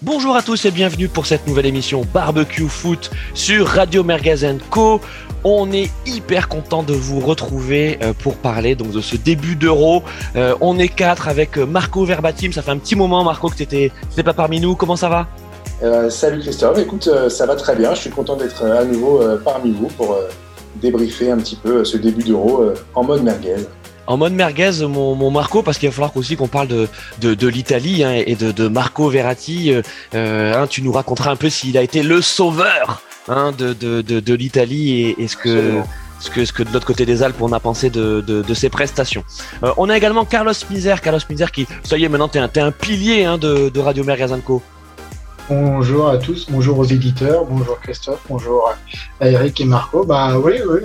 Bonjour à tous et bienvenue pour cette nouvelle émission Barbecue Foot sur Radio Mergazen Co. On est hyper content de vous retrouver euh, pour parler de ce début d'Euro. Euh, on est quatre avec Marco Verbatim. Ça fait un petit moment, Marco, que tu n'étais pas parmi nous. Comment ça va? Euh, Salut Christophe. Écoute, ça va très bien. Je suis content d'être à nouveau parmi vous pour débriefer un petit peu ce début d'Euro en mode merguez en mode merguez, mon, Marco, parce qu'il va falloir aussi qu'on parle de, de, l'Italie hein, et de, de, Marco Verratti. Euh, hein, tu nous raconteras un peu s'il a été le sauveur hein, de, de, l'Italie et, ce que. Ce que, ce que de l'autre côté des Alpes on a pensé de, de, ses prestations. Euh, on a également Carlos Miser, Carlos Miser qui, ça y est, maintenant t'es un, es un pilier hein, de, de Radio Co. Bonjour à tous, bonjour aux éditeurs, bonjour Christophe, bonjour à Eric et Marco. Bah oui, oui,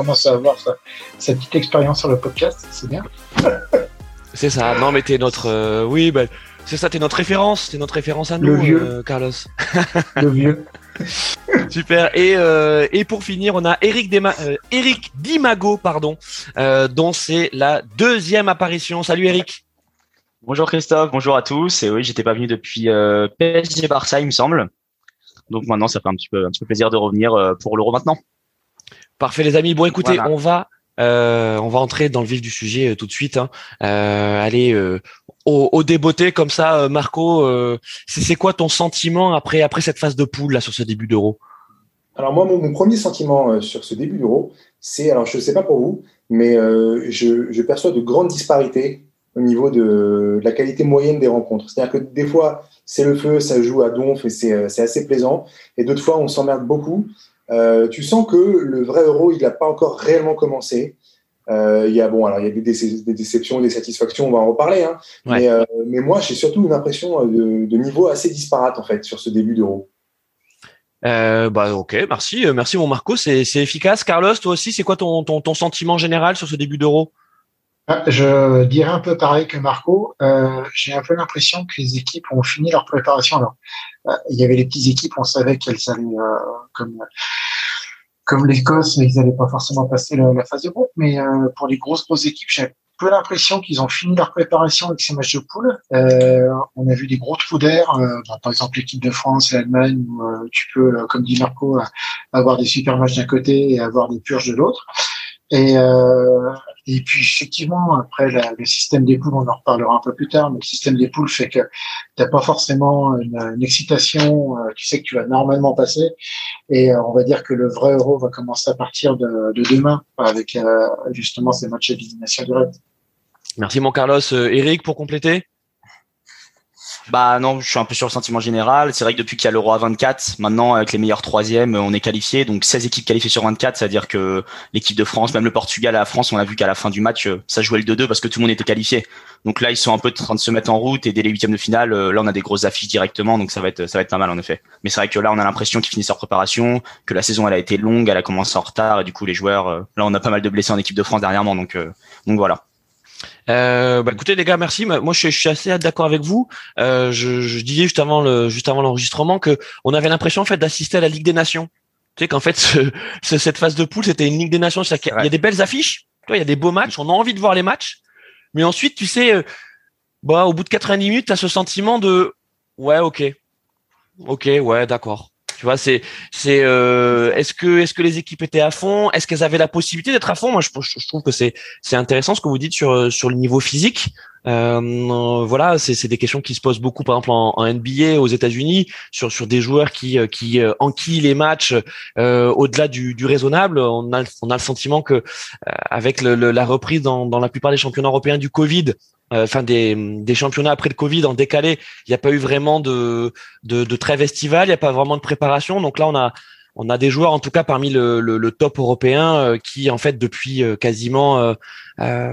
commence à avoir sa, petite expérience sur le podcast, c'est bien. c'est ça, non mais t'es notre... Euh, oui, bah, c'est ça, t'es notre référence, t'es notre référence à nous, le vieux. Euh, Carlos. le vieux. Super. Et, euh, et pour finir, on a Eric, Eric Dimago, pardon, dont c'est la deuxième apparition. Salut Eric. Bonjour Christophe, bonjour à tous. Et oui, j'étais pas venu depuis PSG Barça, il me semble. Donc maintenant, ça fait un petit peu, un petit peu plaisir de revenir pour l'Euro maintenant. Parfait les amis. Bon écoutez, on va euh, on va entrer dans le vif du sujet euh, tout de suite. Hein. Euh, allez au, au débeauté comme ça, Marco. c'est quoi ton sentiment après après cette phase de poule là sur ce début d'Euro? Alors moi, mon, premier sentiment sur ce début d'Euro, c'est alors je ne sais pas pour vous, mais je, perçois de grandes disparités au niveau de, la qualité moyenne des rencontres. C'est-à-dire que des fois, c'est le feu, ça joue à donf et c'est assez plaisant. Et d'autres fois, on s'emmerde beaucoup. Euh, tu sens que le vrai euro, il n'a pas encore réellement commencé. Euh, il y a bon, alors il y a des, déceptions, des satisfactions, on va en reparler. Hein. Euh, mais, moi, j'ai surtout une impression de, niveau assez disparate en fait sur ce début d'euro. bah ok, merci, merci mon Marco, c'est efficace. Carlos, toi aussi, c'est quoi ton, ton, sentiment général sur ce début d'euro? Ah, je dirais un peu pareil que Marco. j'ai un peu l'impression que les équipes ont fini leur préparation. Alors, il y avait les petites équipes, on savait qu'elles allaient, comme comme l'Écosse, ils n'allaient pas forcément passer la, phase de groupe, mais euh, pour les grosses grosses équipes, j'ai un peu l'impression qu'ils ont fini leur préparation avec ces matchs de poule. Euh, on a vu des gros trous d'air, euh, bah, par exemple l'équipe de France, l'Allemagne, où tu peux, comme dit Marco, avoir des super matchs d'un côté et avoir des purges de l'autre. Et, euh, et puis effectivement, après le système des poules, on en reparlera un peu plus tard, mais le système des poules fait que t'as pas forcément une, excitation, euh, tu sais que tu vas normalement passer, et euh, on va dire que le vrai euro va commencer à partir de, de demain avec euh, justement ces matchs d'élimination directe. Merci mon Carlos. Eric, pour compléter? Bah non, je suis un peu sur le sentiment général. C'est vrai que depuis qu'il y a l'Euro à 24, maintenant avec les meilleurs troisièmes, on est qualifié. Donc 16 équipes qualifiées sur 24, c'est-à-dire que l'équipe de France, même le Portugal et la France, on a vu qu'à la fin du match, ça jouait le 2-2 parce que tout le monde était qualifié. Donc là, ils sont un peu en train de se mettre en route et dès les huitièmes de finale, euh, là on a des grosses affiches directement, donc ça va être ça va être pas mal en effet. Mais c'est vrai que là, on a l'impression qu'ils finissent leur préparation, que la saison elle a été longue, elle a commencé en retard et du coup les joueurs, euh, là on a pas mal de blessés en équipe de France dernièrement, donc euh, donc voilà. Euh, bah, écoutez les gars, merci. Moi, je, suis assez d'accord avec vous. Euh, je, je, disais juste avant le juste avant l'enregistrement que on avait l'impression en fait d'assister à la Ligue des Nations. Tu sais qu'en fait ce, cette phase de poule c'était une Ligue des Nations. Il y a des belles affiches. Il y a des beaux matchs. On a envie de voir les matchs. Mais ensuite, tu sais, euh, bah au bout de 90 minutes, tu as ce sentiment de ouais, ok, ok, ouais, d'accord. Tu vois, c'est c'est euh, est-ce que est-ce que les équipes étaient à fond? Est-ce qu'elles avaient la possibilité d'être à fond? Moi, je, trouve que c'est c'est intéressant ce que vous dites sur sur le niveau physique. Euh, voilà, c'est des questions qui se posent beaucoup, par exemple en, en NBA aux États-Unis, sur sur des joueurs qui euh, qui euh, enquillent les matchs euh, au-delà du, du raisonnable. On a on a le sentiment que avec le, la reprise dans dans la plupart des championnats européens du Covid, euh, enfin des, des championnats après le Covid en décalé, il n'y a pas eu vraiment de, de, de trêve estivale, il n'y a pas vraiment de préparation. Donc là, on a on a des joueurs, en tout cas parmi le, le, top européen, euh, qui en fait depuis euh, quasiment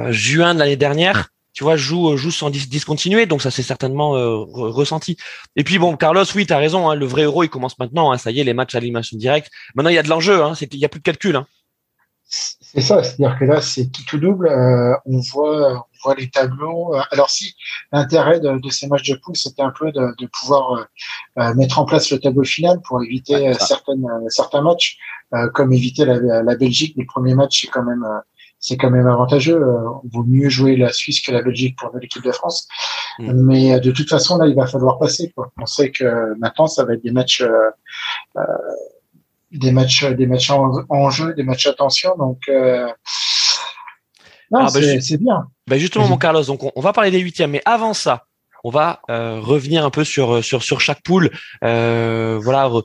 juin de l'année dernière, tu vois, jouent, jouent sans discontinuer. Donc ça c'est certainement ressenti. Et puis bon, Carlos, oui, tu as raison. Hein, le vrai euro, il commence maintenant. Hein, ça y est, les matchs à l'image directe. Maintenant, il y a de l'enjeu. Hein, il n'y a plus de calcul. C'est ça, c'est-à-dire que là, c'est qui tout double. on voit, voit les tableaux. Euh, alors si l'intérêt de, ces matchs de poule, c'était un peu de, pouvoir euh, euh, mettre en place le tableau final pour éviter certaines, certains matchs, comme éviter la, Belgique. Les premiers matchs, c'est quand même c'est quand même avantageux. vaut mieux jouer la Suisse que la Belgique pour l'équipe de France. Mm. Mais de toute façon, là, il va falloir passer. Quoi. On sait que maintenant, ça va être des matchs, euh, des matchs, des matchs en, jeu, des matchs à tension. Donc, euh, non, ah, bah, c'est bien. Bah justement, mon Carlos, donc on, va parler des huitièmes, mais avant ça, on va euh, revenir un peu sur sur sur chaque poule. Euh, voilà, euh,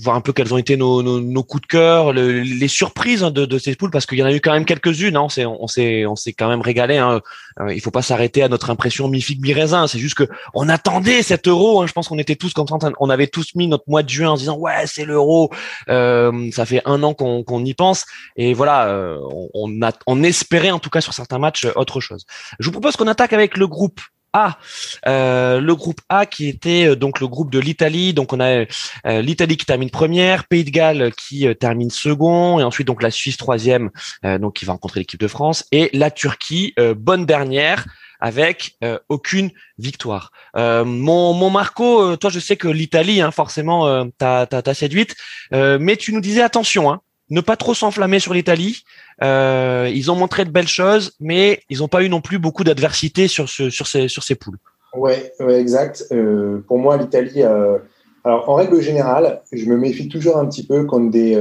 voir un peu quels ont été nos, nos, coups de cœur, le, les surprises hein, de, de, ces poules, parce qu'il y en a eu quand même quelques-unes. Hein, on s'est on s'est quand même régalé. Hein. Euh, il faut pas s'arrêter à notre impression mi-figue mi-raisin. C'est juste que on attendait cet euro. Hein. Je pense qu'on était tous comme ça. On avait tous mis notre mois de juin en disant ouais c'est l'euro. Euh, ça fait un an qu'on qu'on y pense et voilà euh, on, on, a, on espérait en tout cas sur certains matchs autre chose. Je vous propose qu'on attaque avec le groupe a. Euh, le groupe A qui était euh, donc le groupe de l'Italie. Donc on a euh, l'Italie qui termine première, Pays de Galles qui termine second, et ensuite donc la Suisse troisième, donc qui va rencontrer l'équipe de France, et la Turquie bonne dernière avec aucune victoire. mon, Marco, toi je sais que l'Italie, hein, forcément, t'as as, séduite, mais tu nous disais attention, hein, ne pas trop s'enflammer sur l'Italie. Euh, ils ont montré de belles choses, mais ils n'ont pas eu non plus beaucoup d'adversité sur, ce, sur, ces, poules. Ouais, ouais exact. Euh, pour moi, l'Italie. Euh, alors, en règle générale, je me méfie toujours un petit peu quand des,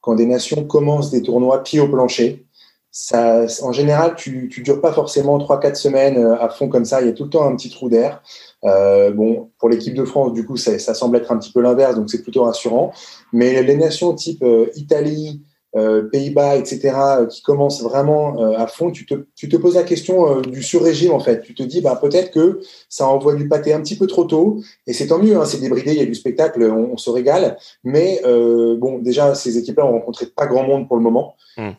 quand des nations commencent des tournois pied au plancher. Ça, en général, tu ne dures pas forcément 3-4 semaines euh, à fond comme ça. Il y a tout le temps un petit trou d'air. Euh, bon, pour l'équipe de France, du coup, ça, ça, semble être un petit peu l'inverse, donc c'est plutôt rassurant. Mais les nations type Italie, euh, Pays-Bas, etc., euh, qui commencent vraiment euh, à fond, tu te, tu te poses la question du sur-régime, en fait. Tu te dis, bah, peut-être que ça envoie du pâté un petit peu trop tôt, et c'est tant mieux, hein, c'est débridé, il y a du spectacle, on, se régale. Mais bon, déjà, ces équipes-là ont rencontré pas grand monde pour le moment. Hmm.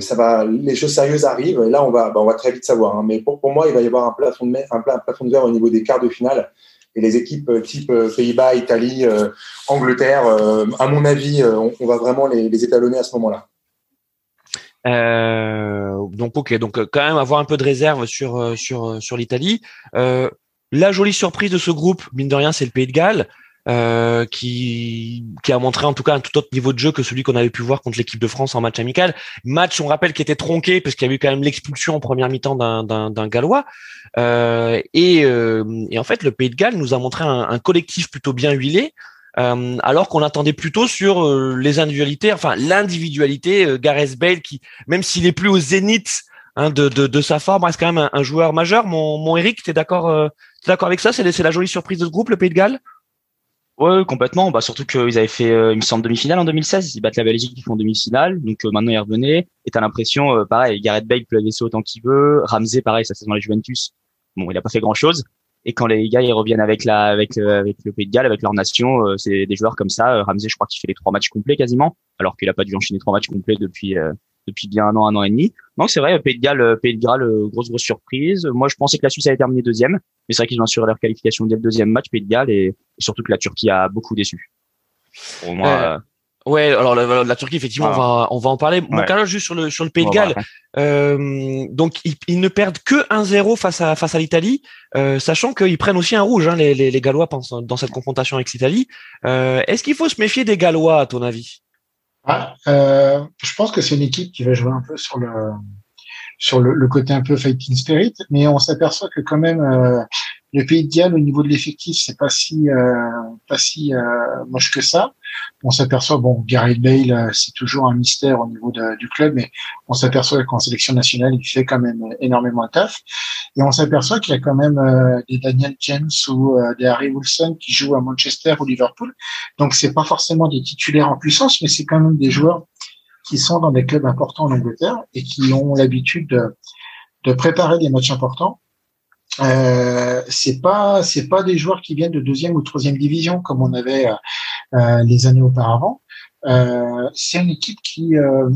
ça va, les choses sérieuses arrivent, et là, on va, bah, on va très vite savoir. Hein. Mais pour, pour moi, il va y avoir un plafond de, un, un plafond de verre au niveau des quarts de finale et les équipes euh, type euh, Pays-Bas, Italie, euh, Angleterre, à mon avis, on, va vraiment les, étalonner à ce moment-là. donc ok, donc quand même avoir un peu de réserve sur sur sur l'Italie. la jolie surprise de ce groupe, mine de rien, c'est le Pays de Galles. Euh, qui, qui a montré en tout cas un tout autre niveau de jeu que celui qu'on avait pu voir contre l'équipe de France en match amical. Match, on rappelle, qui était tronqué parce qu'il y a eu quand même l'expulsion en première mi-temps d'un Gallois. Euh, et, euh, et, en fait, le Pays de Galles nous a montré un, un collectif plutôt bien huilé. Euh, alors qu'on attendait plutôt sur euh, les individualités, enfin l'individualité, Gareth Bale qui, même s'il est plus au zénith hein, de, de, de, sa forme, reste quand même un, joueur majeur. Mon, mon Eric, t'es d'accord, euh, d'accord avec ça? C'est la jolie surprise de ce groupe, le Pays de Galles? Ouais, complètement. Bah, surtout qu'ils avaient fait, euh, il me semble, demi-finale en 2016. Ils battent la Belgique, ils font demi-finale. Donc euh, maintenant, ils revenaient. Et t'as l'impression, euh, pareil, Gareth Bale peut laisser autant qu'il veut. Ramsey, pareil, ça c'est dans les Juventus. Bon, il a pas fait grand-chose. Et quand les gars ils reviennent avec la, avec, avec le Pays de Galles, avec leur nation, c'est des joueurs comme ça. Ramsey, je crois qu'il fait les trois matchs complets quasiment, alors qu'il a pas dû enchaîner trois matchs complets depuis depuis bien un an, un an et demi. Donc c'est vrai, Pays de Galles, euh, Pays de Galles, euh, grosse grosse surprise. Moi, je pensais que la Suisse allait terminer deuxième, mais c'est vrai qu'ils ont assuré leur qualification dès le deuxième match, Pays de Galles, et, surtout que la Turquie a beaucoup déçu. Pour moi. Euh, ouais, alors la, Turquie, effectivement, on va on va en parler. Mon cas juste sur le sur le Pays de Galles. Euh, donc ils, ne perdent que 1-0 face à face à l'Italie, euh, sachant qu'ils prennent aussi un rouge, hein, les, les, les Gallois dans cette confrontation avec l'Italie. Euh, Est-ce qu'il faut se méfier des Gallois à ton avis? Ah, euh, je pense que c'est une équipe qui va jouer un peu sur le sur le, le côté un peu fighting spirit, mais on s'aperçoit que quand même euh, le pays de Galles au niveau de l'effectif c'est pas si euh, pas si euh, moche que ça. On s'aperçoit bon Gary Bale euh, c'est toujours un mystère au niveau du club, mais on s'aperçoit qu'en sélection nationale il fait quand même énormément de taf. Et on s'aperçoit qu'il y a quand même des Daniel James ou des Harry Wilson qui jouent à Manchester ou Liverpool. Donc c'est pas forcément des titulaires en puissance, mais c'est quand même des joueurs qui sont dans des clubs importants en Angleterre et qui ont l'habitude de, de, préparer des matchs importants. Euh, c'est pas c'est pas des joueurs qui viennent de deuxième ou troisième division comme on avait euh, les années auparavant. Euh, c'est une équipe qui euh,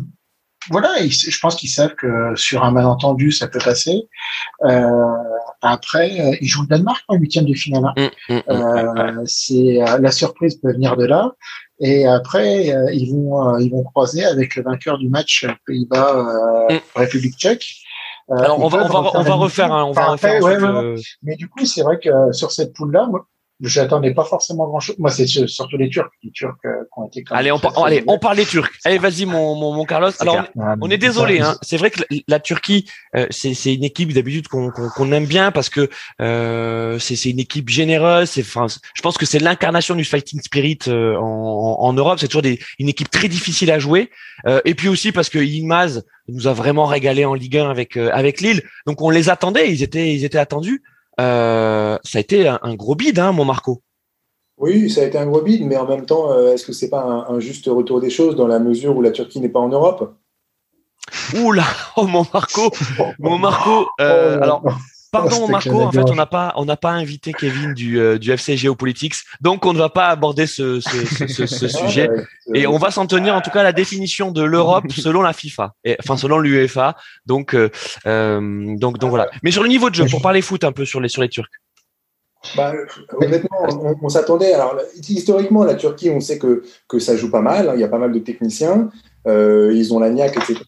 voilà, je pense qu'ils savent que sur un malentendu ça peut passer. Euh, après, ils jouent le Danemark en huitième de finale. Hein. Mmh, mmh, mmh. c'est la surprise peut venir de là. Et après, euh, ils vont euh, ils vont croiser avec le vainqueur du match euh, Pays-Bas. République Tchèque. Alors on va on va, on va refaire un, on va refaire Mais du coup, c'est vrai que sur cette poule là, j'attendais pas forcément grand chose. Moi, c'est surtout les Turcs, les Turcs euh, qui ont été. Allez, on, allez, on parle des Turcs. Allez, vas-y, mon, mon, mon Carlos. Alors, on, est désolé. Hein. C'est vrai que la, Turquie, euh, c'est une équipe d'habitude qu'on qu'on aime bien parce que euh, c'est une équipe généreuse. Enfin, je pense que c'est l'incarnation du fighting spirit euh, en, en, Europe. C'est toujours des, une équipe très difficile à jouer. Euh, et puis aussi parce que Yilmaz nous a vraiment régalé en Ligue 1 avec avec Lille. Donc on les attendait. Ils étaient ils étaient attendus. Euh, ça a été un, gros bide, hein, mon Marco. Oui, ça a été un gros bide, mais en même temps, euh, est-ce que c'est pas un, juste retour des choses dans la mesure où la Turquie n'est pas en Europe? Oula, oh mon Marco, mon Marco. Euh, oh, alors, Pardon Marco, en fait on n'a pas on n'a pas invité Kevin du, euh, du FC Geopolitics, donc on ne va pas aborder ce, ce, ce, ce sujet et on va s'en tenir en tout cas à la définition de l'Europe selon la FIFA, et, enfin selon l'UEFA. Donc euh, euh, donc donc voilà. Mais sur le niveau de jeu, pour parler foot un peu sur les sur les Turcs. Bah, honnêtement, on, s'attendait. Alors historiquement, la Turquie, on sait que que ça joue pas mal. Hein, il y a pas mal de techniciens. Euh, ils ont la niaque, etc.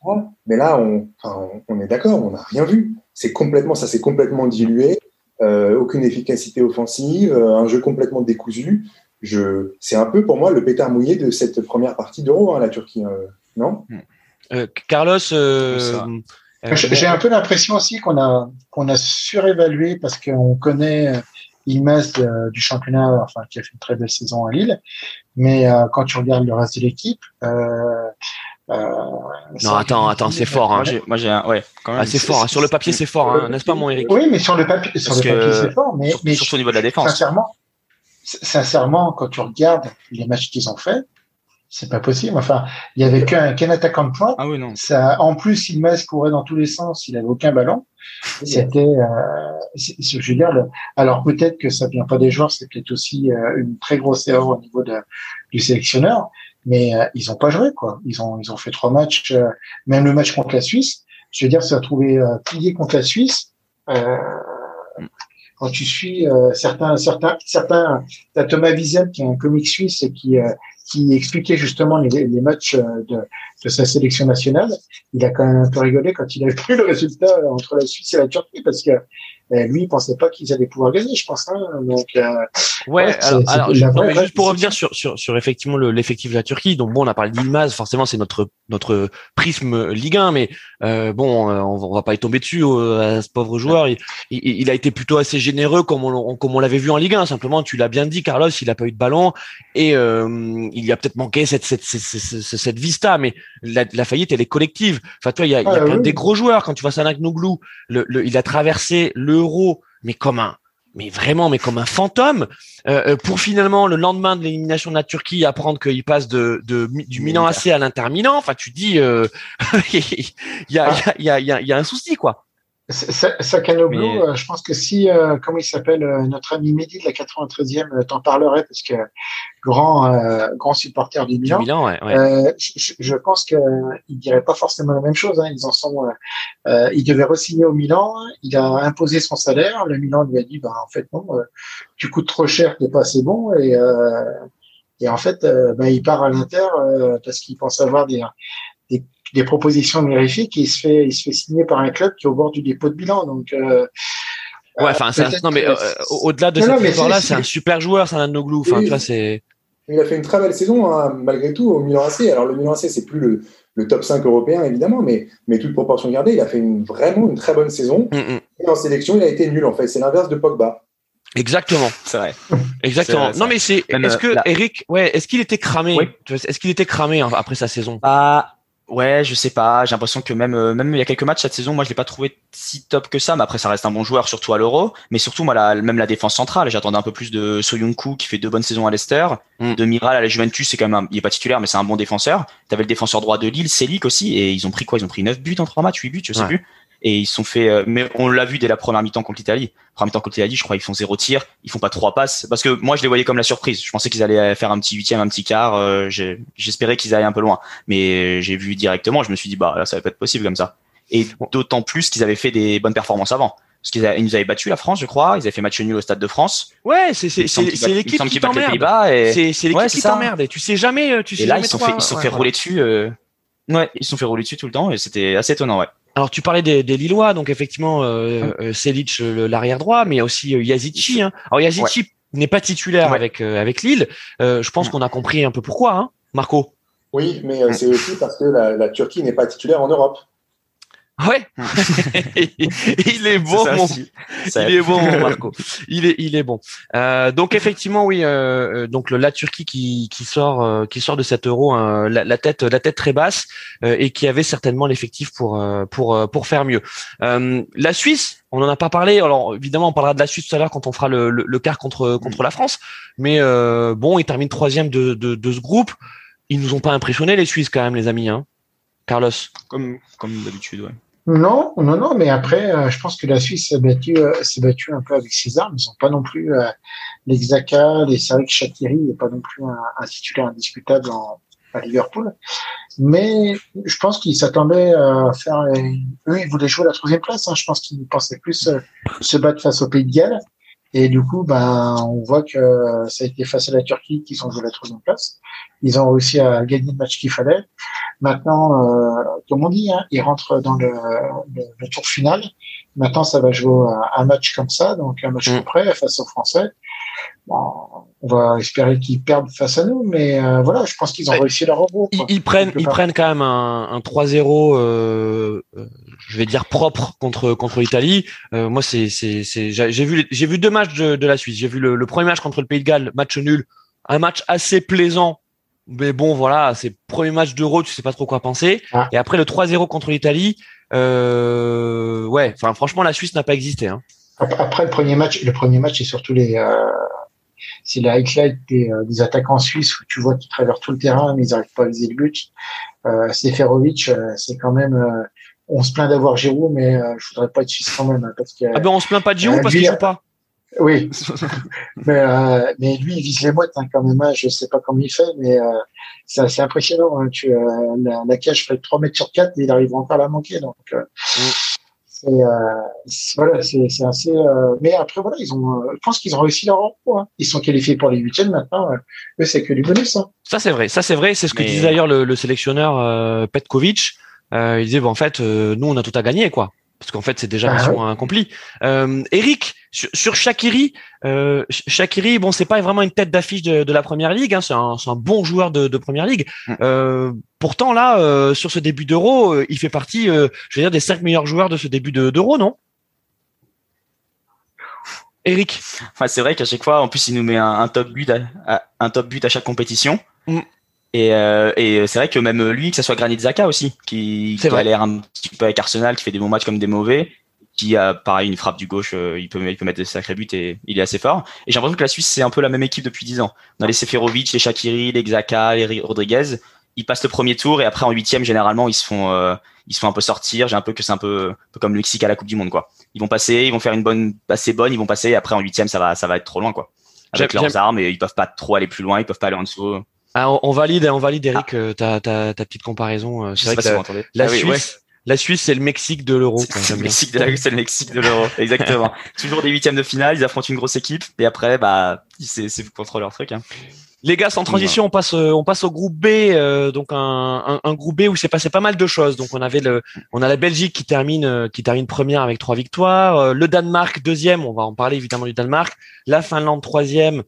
Mais là, on, enfin, on est d'accord, on n'a rien vu c'est complètement, ça s'est complètement dilué. Euh, aucune efficacité offensive, euh, un jeu complètement décousu. Je, c'est un peu pour moi le pétard mouillé de cette première partie d'Euro, hein, la Turquie, euh, non? Carlos, j'ai un peu l'impression aussi qu'on a qu'on a surévalué parce qu'on connaît Ilmaz du championnat, enfin qui a fait une très belle saison à Lille, mais quand tu regardes le reste de l'équipe, euh, non, attends, attends, c'est fort. Hein. Moi, j'ai un... ouais, quand même. Ah, c'est fort. Hein. Sur le papier, c'est fort, hein. n'est-ce pas, mon Eric? Oui, mais sur le papier, sur le papier, c'est fort. Mais, mais surtout au niveau de la défense. Sincèrement, sincèrement, quand tu regardes les matchs qu'ils ont faits, c'est pas possible. Enfin, il y avait qu'un qu'un attaquant de pointe. Ah oui, non. Ça, en plus, il Ilmaz courait dans tous les sens. Il avait aucun ballon. C'était, euh, je veux dire, le... alors peut-être que ça vient pas des joueurs, c'est peut-être aussi euh, une très grosse erreur au niveau de, du sélectionneur mais euh, ils ont pas joué quoi. Ils ont ils ont fait trois matchs, euh, même le match contre la Suisse. Je veux dire, ça a trouvé euh, plié contre la Suisse. Euh, quand tu suis certains certains certains, t'as Thomas Wiesel qui est un comique suisse et qui qui expliquait justement les, les matchs de, de sa sélection nationale. Il a quand même un peu rigolé quand il a vu le résultat entre la Suisse et la Turquie parce que euh, lui, il pensait pas qu'ils allaient pouvoir gagner, je pense. Hein. Donc, euh, ouais, alors, alors juste pour revenir sur, sur, sur effectivement l'effectif de la Turquie. Donc bon, on a parlé d'Ilmaz, forcément c'est notre notre prisme Ligue 1, mais euh, bon, euh, on, va pas y tomber dessus à ce pauvre joueur. Il, il, a été plutôt assez généreux comme on, comme on l'avait vu en Ligue 1. Simplement, tu l'as bien dit, Carlos, il a pas eu de ballon et il y a peut-être manqué cette cette, cette, cette, cette vista, mais la, la, faillite elle est collective. Enfin, toi, il y a, il y a des gros joueurs quand tu vois Sanak Nouglou, le, le, il a traversé le mais comme un, mais vraiment, mais comme un fantôme, euh, euh, pour finalement le lendemain de l'élimination de la Turquie apprendre qu'il passe de, du Milan AC à l'Inter Milan. Enfin, tu dis, euh, il y, a, y, a, y, a, y a un souci, quoi. Sakanoglu, euh, je pense que si, euh, comment il s'appelle, euh, notre ami Mehdi de la 93e t'en parlerait parce que grand grand supporter du Milan. je, je, pense qu'il dirait pas forcément la même chose. Hein. Ils en sont, il devait re-signer au Milan. Il a imposé son salaire. Le Milan lui a dit, bah en fait non, tu coûtes trop cher, t'es pas assez bon et et en fait, bah, il part à l'Inter parce qu'il pense avoir des, des propositions mirifiques et il se fait, il se fait signer par un club qui est au bord du dépôt de bilan. Donc, euh, ouais, enfin, non, mais euh, au-delà de cette histoire-là, c'est un super joueur, c'est un Noglu. Enfin, tu c'est. Il a fait une très belle saison, hein, malgré tout, au Milan AC. Alors, le Milan AC, c'est plus le, le, top 5 européen, évidemment, mais, mais toute proportion gardée, il a fait une, vraiment une très bonne saison. Mm, mm. Et en sélection, il a été nul, en fait. C'est l'inverse de Pogba. Exactement, c'est vrai. Exactement. non mais c'est est-ce que Eric ouais, est-ce qu'il était cramé? Est-ce qu'il était cramé après sa saison? Bah Ouais, je sais pas. J'ai l'impression que même euh, même il y a quelques matchs cette saison, moi je l'ai pas trouvé si top que ça. Mais après, ça reste un bon joueur, surtout à l'Euro. Mais surtout, moi, la, même la défense centrale, j'attendais un peu plus de Soyuncu qui fait deux bonnes saisons à Leicester, mm. de Miral à la Juventus, c'est quand même il est pas titulaire, mais c'est un bon défenseur. T'avais le défenseur droit de Lille, Selic aussi, et ils ont pris quoi? Ils ont pris 9 buts en trois matchs, 8 buts, je sais plus et ils sont fait euh, mais on l'a vu dès la première mi-temps contre l'Italie première mi-temps contre l'Italie je crois ils font zéro tir ils font pas trois passes parce que moi je les voyais comme la surprise je pensais qu'ils allaient faire un petit huitième un petit quart euh, j'espérais qu'ils allaient un peu loin mais j'ai vu directement je me suis dit bah là ça va pas être possible comme ça et d'autant plus qu'ils avaient fait des bonnes performances avant parce qu'ils nous avaient battu la France, je crois. Ils avaient fait match nul au Stade de France. Ouais, c'est l'équipe qui t'emmerde. C'est c'est l'équipe qui t'emmerde. Et tu sais jamais. Euh, tu sais et là, ils sont fait ils sont fait rouler dessus. Ouais, ils sont fait rouler dessus tout le temps et c'était assez étonnant, ouais. Alors tu parlais des, des Lillois, donc effectivement euh, euh Selic l'arrière droit, mais il y a aussi euh, Yazici. Hein. Alors Yazici n'est pas titulaire avec avec Lille. je pense qu'on a compris un peu pourquoi, hein, Marco. Oui, mais c'est aussi parce que la Turquie n'est pas titulaire en Europe. Ouais, il est bon, mon... il est bon, Marco. Il est, il est bon. Euh, donc effectivement, oui. Euh, euh, donc la Turquie qui, qui sort, euh, qui sort de cet euro, hein, la, tête, la tête très basse, euh, et qui avait certainement l'effectif pour, pour, pour faire mieux. la Suisse, on n'en a pas parlé. Alors évidemment, on parlera de la Suisse tout à l'heure quand on fera le, le, quart contre, contre la France. Mais bon, ils terminent troisième de, de, de ce groupe. Ils nous ont pas impressionnés les Suisses quand même, les amis. Hein Carlos. Comme, comme d'habitude, ouais. Non, non, non, mais après, euh, je pense que la Suisse s'est battue, euh, s'est battue un peu avec ses armes. Ils n'ont pas non plus euh, les Xhaka, les Sarik Shakiri, n'est pas non plus un, titulaire indiscutable en, à Liverpool. Mais je pense qu'ils s'attendaient à faire. Eux, ils voulaient jouer la troisième place. Hein. Je pense qu'ils pensaient plus se battre face au Pays de Galles. Et du coup, ben, on voit que ça a été face à la Turquie qu'ils ont joué la troisième place. Ils ont réussi à gagner le match qu'il fallait. Maintenant, euh, comme on dit, hein, ils rentrent dans le, le, tour final. Maintenant, ça va jouer un match comme ça, donc un match mmh. près face aux Français. Bon, on va espérer qu'ils perdent face à nous, mais euh, voilà, je pense qu'ils ont réussi leur rebond. Ils, prennent, ils prennent quand même un, un 3-0, euh, euh, je vais dire propre contre contre l'Italie. Euh, moi, c'est c'est j'ai vu j'ai vu deux matchs de, de la Suisse. J'ai vu le, le, premier match contre le Pays de Galles, match nul, un match assez plaisant. Mais bon, voilà, c'est premier match d'Euro, tu sais pas trop quoi penser. Ah. Et après le 3-0 contre l'Italie, euh, ouais, enfin franchement, la Suisse n'a pas existé. Hein. Après le premier match, le premier match, c'est surtout les, euh, c'est la highlight des, euh, des, attaquants suisses où tu vois qu'ils traversent tout le terrain, mais ils n'arrivent pas à viser le but. Euh, Seferovic, euh, c'est quand même. Euh, on se plaint d'avoir Giroud, mais je voudrais pas être suisse quand même, hein, parce que. Ah ben on se plaint pas de Giroud parce qu'il joue pas. Oui, mais, mais lui il vise les mouettes hein, quand même. Hein. Je sais pas comment il fait, mais c'est assez impressionnant. Hein. Tu, la, la, cage fait 3 mètres sur 4 et il arrive encore à la manquer. Donc, mm. Euh, voilà, c'est assez. Euh, mais après voilà, ils ont. Euh, je pense qu'ils ont réussi leur rang. Hein. Ils sont qualifiés pour les huitièmes maintenant. eux, c'est que du bonus. Hein. Ça c'est vrai. Ça c'est vrai. C'est ce que disait d'ailleurs le, le, sélectionneur Petkovic. Il disait bon, en fait, nous on a tout à gagner quoi parce qu'en fait c'est déjà ah mission accomplie. Euh, Eric, sur, sur Shakiri, euh, Shakiri, bon c'est pas vraiment une tête d'affiche de, de, la première ligue, hein, c'est un, un, bon joueur de, de première ligue. Mm. Euh, pourtant là, euh, sur ce début d'Euro, euh, il fait partie, euh, je veux dire, des cinq meilleurs joueurs de ce début d'Euro, non? Eric. Enfin, c'est vrai qu'à chaque fois, en plus, il nous met un, un top but, à, un top but à chaque compétition. Mm. Et, euh, et c'est vrai que même lui, que ce soit Granit Xhaka aussi, qui, qui a l'air un petit peu avec Arsenal, qui fait des bons matchs comme des mauvais, qui a pareil une frappe du gauche, euh, il peut il peut mettre des sacrés buts et il est assez fort. Et j'ai l'impression que la Suisse c'est un peu la même équipe depuis 10 ans. On a les Seferovic, les Shakiri, les Xhaka, les Rodriguez. Ils passent le premier tour et après en huitième généralement ils se font euh, ils se font un peu sortir. J'ai un peu que c'est un peu, un peu comme le Mexique à la Coupe du Monde quoi. Ils vont passer, ils vont faire une bonne assez bonne, ils vont passer et après en huitième ça va ça va être trop loin quoi. Avec leurs armes et ils peuvent pas trop aller plus loin, ils peuvent pas aller en dessous. Ah, on, valide, on valide, Eric, ah. euh, ta, ta, ta, petite comparaison. Euh, c'est vrai que la, ah Suisse, la Suisse, c'est le Mexique de l'euro. C'est le Mexique de c'est le Mexique de l'euro, exactement. Toujours des huitièmes de finale, ils affrontent une grosse équipe, et après, bah, c'est contre leur truc. Hein. Les gars, sans transition, on passe, euh, on passe au groupe B, euh, donc un, un, groupe B où s'est passé pas mal de choses. Donc on avait le, on a la Belgique qui termine, euh, qui termine première avec trois victoires, le Danemark deuxième, on va en parler évidemment du Danemark, la Finlande troisième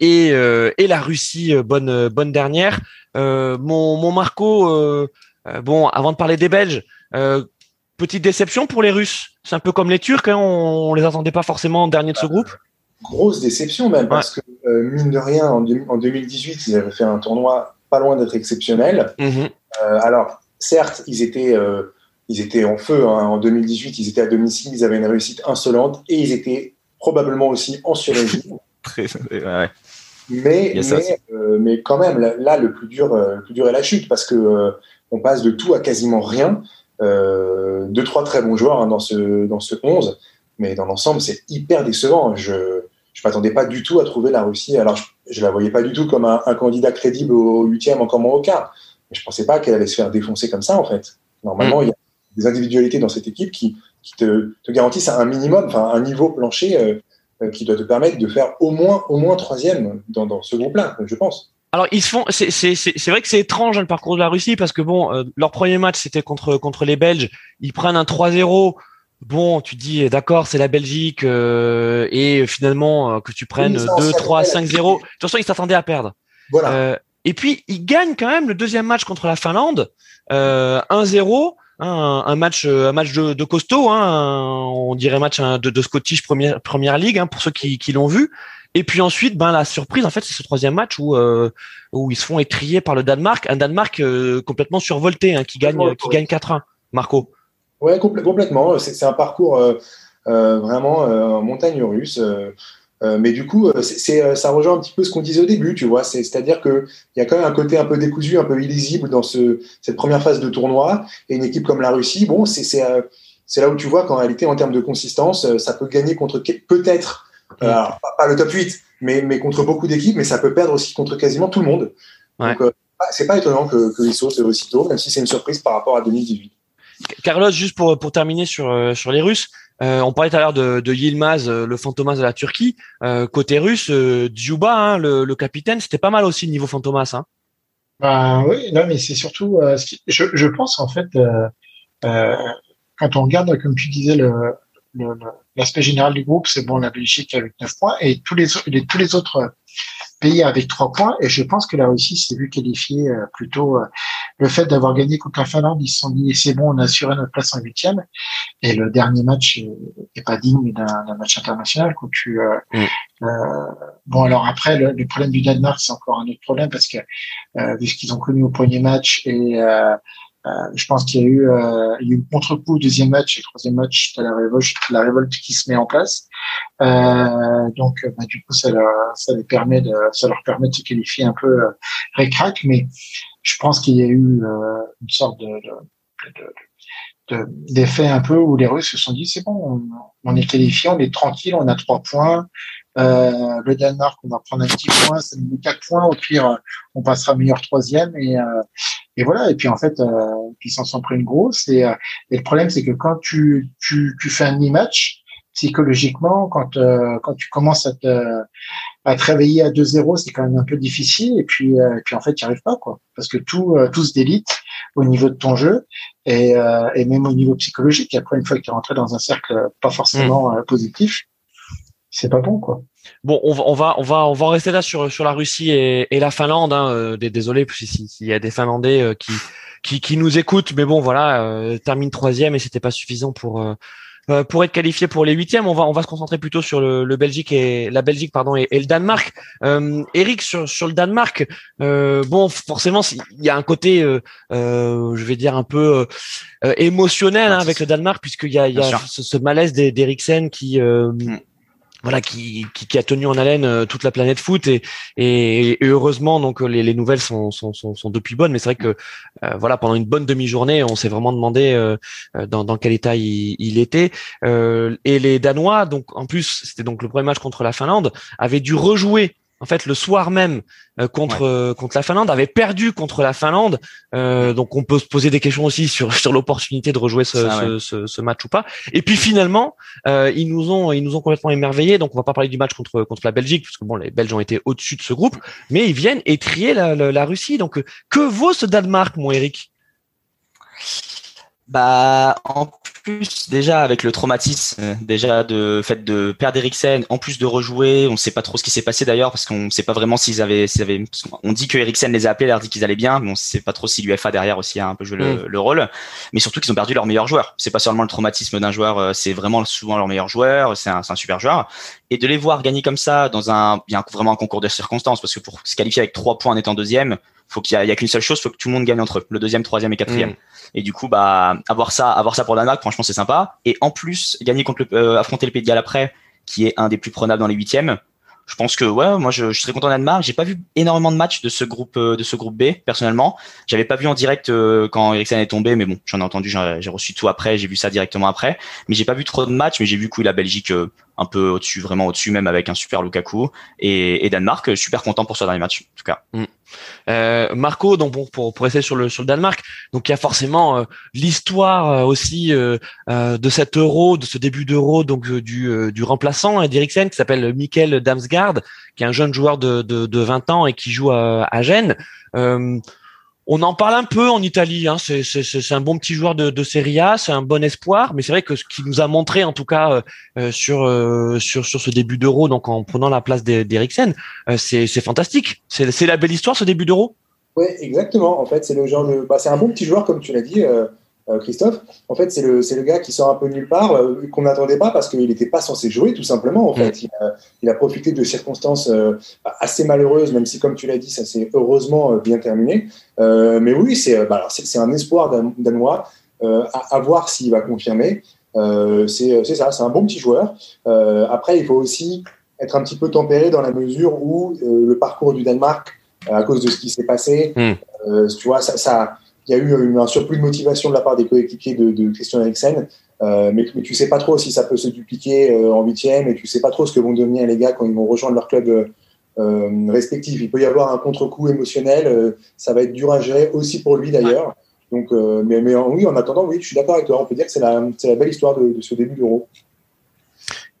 et et la Russie bonne bonne dernière. mon mon Marco, bon, avant de parler des Belges, petite déception pour les Russes. C'est un peu comme les Turcs, hein, on, on les attendait pas forcément en dernier de ce groupe grosse déception même, parce que, euh, mine de rien, en, 2018, ils avaient fait un tournoi pas loin d'être exceptionnel. Mhm. Euh, alors, certes, ils étaient, euh, ils étaient en feu. Hein. En 2018, ils étaient à domicile, ils avaient une réussite insolente et ils étaient probablement aussi en surrégime. ouais. Mais, mais, mais, quand même, là, le, plus dur, le plus dur est la chute parce que on passe de tout à quasiment rien. deux, trois très bons joueurs hein, dans, ce, dans ce 11 mais dans l'ensemble, c'est hyper décevant. Je ne m'attendais pas du tout à trouver la Russie. Alors, je ne la voyais pas du tout comme un, candidat crédible au huitième, encore moins au quart. Mais je ne pensais pas qu'elle allait se faire défoncer comme ça, en fait. Normalement, mm. il y a des individualités dans cette équipe qui, qui te, te, garantissent un minimum, enfin, un niveau plancher euh, euh, qui doit te permettre de faire au moins, au moins troisième dans, dans ce groupe-là, je pense. Alors ils se font, c'est vrai que c'est étrange hein, le parcours de la Russie parce que bon, euh, leur premier match c'était contre contre les Belges, ils prennent un 3-0 bon, tu dis d'accord, c'est la Belgique et finalement que tu prennes 2, 3, 5, 0. De toute façon, ils s'attendaient à perdre. Voilà. et puis, ils gagnent quand même le deuxième match contre la Finlande, 1-0. Hein, un, match, un match de, costaud, hein, on dirait match hein, de, de Scottish première première ligue pour ceux qui, qui l'ont vu. Et puis ensuite, ben la surprise, en fait, c'est ce troisième match où euh, où ils se font étrier par le Danemark, un Danemark euh, complètement survolté, hein, qui gagne qui gagne 4-1. Marco. Ouais, complètement. C'est un parcours euh, vraiment en montagne russe. mais du coup, c'est ça rejoint un petit peu ce qu'on disait au début, tu vois. C'est-à-dire que il y a quand même un côté un peu décousu, un peu illisible dans ce, cette première phase de tournoi. Et une équipe comme la Russie, bon, c'est c'est là où tu vois qu'en réalité, en termes de consistance, ça peut gagner contre peut-être euh, pas, le top 8, mais, mais contre beaucoup d'équipes, mais ça peut perdre aussi contre quasiment tout le monde. Donc, euh, c'est pas étonnant que, que sautent aussitôt, même si c'est une surprise par rapport à 2018. Carlos, juste pour, pour terminer sur, euh, sur les Russes, on parlait tout à l'heure de, de Yilmaz, le fantomas de la Turquie. côté russe, Djuba, hein, le, le, capitaine, c'était pas mal aussi niveau fantomas. Hein. Bah, oui, non, mais c'est surtout, je, je pense en fait, quand on regarde, comme tu disais, le, l'aspect général du groupe, c'est bon, la Belgique avec 9 points et tous les, tous les autres pays avec 3 points. Et je pense que la Russie s'est vu qualifier euh, plutôt euh, le fait d'avoir gagné contre la Finlande. Ils se sont dit, c'est bon, on a assuré notre place en huitième. Et le dernier match est, pas digne d'un match international. Quand tu, euh, mm. bon, alors après, le, le, problème du Danemark, c'est encore un autre problème parce que vu ce qu'ils ont connu au premier match et euh, je pense qu'il y a eu, euh, il y a eu contre-coup deuxième match et troisième match, la révolte, la révolte qui se met en place. Euh, donc, bah, du coup, ça leur, ça les permet de, ça leur permet de se qualifier un peu euh, récrac, mais je pense qu'il y a eu une sorte de, de, de d'effet un peu où les Russes se sont dit c'est bon, on, on, est qualifié, on est tranquille, on a trois points, euh, le Danemark, on va prendre un petit point, ça nous met quatre points. Au pire, on passera meilleur troisième. Et, euh, et voilà. Et puis en fait, euh, ils s'en sont pris une grosse. Et, euh, et le problème, c'est que quand tu, tu, tu fais un e-match, psychologiquement, quand, euh, quand tu commences à te, à te réveiller à 2-0, c'est quand même un peu difficile. Et puis, et puis en fait, tu n'y arrives pas, quoi. Parce que tout, tout se délite au niveau de ton jeu et, et même au niveau psychologique. Et après, une fois que tu es rentré dans un cercle pas forcément mmh. positif, c'est pas bon quoi. Bon, on va, on va, on va, on va en rester là sur sur la Russie et, et la Finlande. Hein, euh, désolé s'il y a des Finlandais euh, qui, qui, qui nous écoutent, mais bon, voilà, euh, termine troisième et c'était pas suffisant pour euh, pour être qualifié pour les huitièmes. On va on va se concentrer plutôt sur le, le Belgique et la Belgique pardon et, le Danemark. Euh, Eric sur sur le Danemark, bon forcément il y a un côté, je vais dire un peu émotionnel hein, avec le Danemark puisqu'il y a, il y a ce, ce, malaise d'Eriksen qui mm voilà qui, qui, a tenu en haleine euh, toute la planète foot et, heureusement donc les, les nouvelles sont, sont, sont, depuis bonnes. Mais c'est vrai que euh, voilà pendant une bonne demi-journée on s'est vraiment demandé euh, dans, quel état il, il était. Et les Danois donc en plus c'était donc le premier match contre la Finlande avaient dû rejouer en fait le soir même euh, contre euh, contre la Finlande avait perdu contre la Finlande. Euh, donc on peut se poser des questions aussi sur sur l'opportunité de rejouer ce, ce, ce, match ou pas. Et puis finalement euh, ils nous ont ils nous ont complètement émerveillés. Donc on va pas parler du match contre contre la Belgique parce que bon les Belges ont été au-dessus de ce groupe. Mais ils viennent étrier la, la, la Russie. Donc que vaut ce Danemark mon Eric? Bah en plus déjà avec le traumatisme euh, déjà de fait de perdre Eriksen, en plus de rejouer, on sait pas trop ce qui s'est passé d'ailleurs parce qu'on sait pas vraiment s'ils avaient, s'ils avaient, on dit que Eriksen les a appelés, leur dit qu'ils allaient bien, mais on sait pas trop si l'UFA derrière aussi a un peu joué le, mm. le, rôle, mais surtout qu'ils ont perdu leur meilleur joueur. C'est pas seulement le traumatisme d'un joueur, euh, c'est vraiment souvent leur meilleur joueur, c'est un, un, super joueur, et de les voir gagner comme ça dans un, bien vraiment un concours de circonstances parce que pour se qualifier avec trois points en étant deuxième, faut qu'il y, a, qu'une seule chose, faut que tout le monde gagne entre eux, le deuxième, troisième et quatrième. Mm. Et du coup, bah, avoir ça, avoir ça pour Danemark, franchement, c'est sympa. Et en plus, gagner contre le, euh, affronter le Pays de Galles après, qui est un des plus prenables dans les huitièmes. Je pense que ouais, moi je, je serais content Danemark. J'ai pas vu énormément de matchs de ce groupe euh, de ce groupe B personnellement. J'avais pas vu en direct euh, quand Eriksen est tombé, mais bon, j'en ai entendu, j'ai reçu tout après, j'ai vu ça directement après. Mais j'ai pas vu trop de matchs, mais j'ai vu coup la Belgique un peu au-dessus, vraiment au-dessus, même avec un super Lukaku et, et Danemark. Super content pour ce dernier match en tout cas. Mm. Euh, Marco, donc pour, pour, pour rester sur le sur le Danemark, donc il y a forcément euh, l'histoire euh, aussi de cet euro, de ce début d'euro, donc du, du remplaçant hein, d'Eriksen qui s'appelle Mikkel Damsgaard, qui est un jeune joueur de, de, de 20 ans et qui joue à, à Gênes on en parle un peu en Italie. Hein. C'est, un bon petit joueur de, de Serie A, c'est un bon espoir. Mais c'est vrai que ce qu'il nous a montré, en tout cas euh, euh, sur euh, sur sur ce début d'Euro, donc en prenant la place d'Eriksen, c'est, c'est fantastique. C'est, c'est la belle histoire ce début d'Euro? Oui, exactement. En fait, c'est le genre de, bah, c'est un bon petit joueur comme tu l'as dit. Euh, Christophe. En fait, c'est le, le gars qui sort un peu nulle part, euh, qu'on n'attendait pas parce qu'il n'était pas censé jouer, tout simplement. En fait, il a, profité de circonstances euh, assez malheureuses, même si, comme tu l'as dit, ça s'est heureusement bien terminé. mais oui, c'est bah, un espoir danois. À, voir s'il va confirmer. c'est ça, c'est un bon petit joueur. après, il faut aussi être un petit peu tempéré dans la mesure où le parcours du Danemark, à cause de ce qui s'est passé, mm. tu vois, ça, ça il y a eu un surplus de motivation de la part des coéquipiers de, de Christian Eriksen. Euh, mais, mais, tu sais pas trop si ça peut se dupliquer euh, en huitième et tu sais pas trop ce que vont devenir les gars quand ils vont rejoindre leur club euh, respectif. Il peut y avoir un contre-coup émotionnel, euh, ça va être dur à gérer aussi pour lui d'ailleurs. Donc, euh, mais, mais oui, en attendant, oui, je suis d'accord avec toi. On peut dire que c'est la, la, belle histoire de, de ce début d'Euro.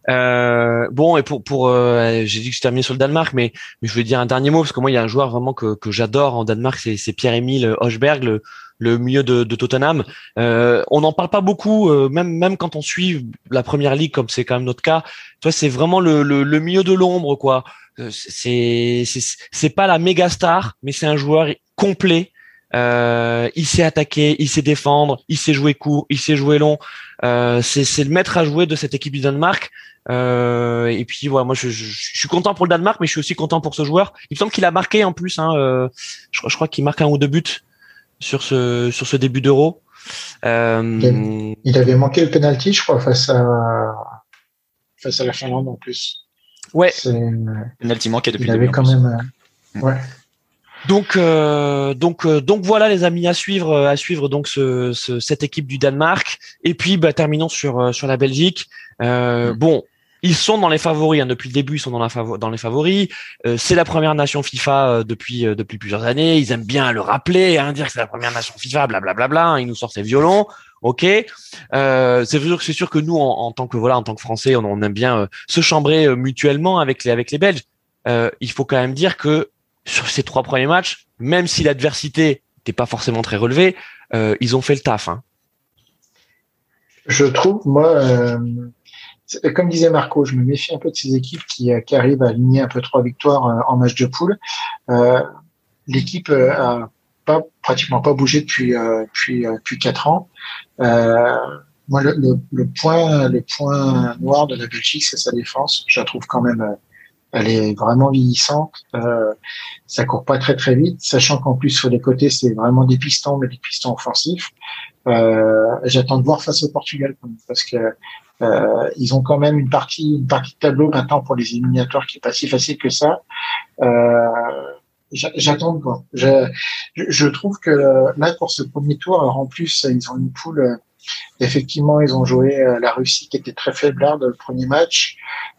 Euh, bon et pour pour euh, j'ai dit que je terminais sur le Danemark mais mais je voulais dire un dernier mot parce que moi il y a un joueur vraiment que que j'adore en Danemark c'est c'est Pierre-Emile Hochberg le le milieu de, de Tottenham. Euh, on n'en parle pas beaucoup, euh, même même quand on suit la première ligue comme c'est quand même notre cas. Toi, c'est vraiment le, le, le milieu de l'ombre, quoi. Euh, c'est c'est pas la méga star, mais c'est un joueur complet. Euh, il sait attaquer, il sait défendre, il sait jouer court, il sait jouer long. Euh, c'est le maître à jouer de cette équipe du Danemark. Euh, et puis voilà, moi je, je, je, suis content pour le Danemark, mais je suis aussi content pour ce joueur. Il me semble qu'il a marqué en plus. Hein, euh, je, je, crois qu'il marque un ou deux buts sur ce sur ce début d'Euro. Euh, il avait manqué le penalty, je crois, face à face à la Finlande en plus. Ouais. Penalty manqué depuis. Il avait quand même. Euh, ouais. Donc, euh, donc, euh, donc voilà les amis à suivre, euh, à suivre donc ce, ce, cette équipe du Danemark. Et puis, bah, terminons sur sur la Belgique. Euh, mm. Bon, ils sont dans les favoris hein, depuis le début. Ils sont dans, les favoris. c'est la première nation FIFA depuis depuis plusieurs années. Ils aiment bien le rappeler, hein, dire que c'est la première nation FIFA, blablabla. Bla, bla, bla, ils nous sortent ces violons. Ok, euh, c'est sûr que c'est sûr que nous, en, tant que voilà, en tant que Français, on, aime bien se chambrer mutuellement avec les avec les Belges. il faut quand même dire que sur ces trois premiers matchs, même si l'adversité n'était pas forcément très relevée, euh, ils ont fait le taf. Hein. Je trouve, moi, euh, comme disait Marco, je me méfie un peu de ces équipes qui, euh, qui arrivent à aligner un peu trois victoires euh, en match de poule. Euh, L'équipe a pas, pratiquement pas bougé depuis depuis, depuis quatre ans. moi, le, le, le, point le point noir de la Belgique, c'est sa défense. Je la trouve quand même elle est vraiment vieillissante. Euh, ça court pas très très vite, sachant qu'en plus sur les côtés c'est vraiment des pistons, mais des pistons offensifs. Euh, J'attends de voir face au Portugal parce que euh, ils ont quand même une partie une partie de tableau maintenant pour les éliminatoires qui est pas si facile que ça. Euh, J'attends voir. Je, je, trouve que là pour ce premier tour, alors en plus ils ont une poule Effectivement, ils ont joué euh, la Russie qui était très faiblarde le premier match.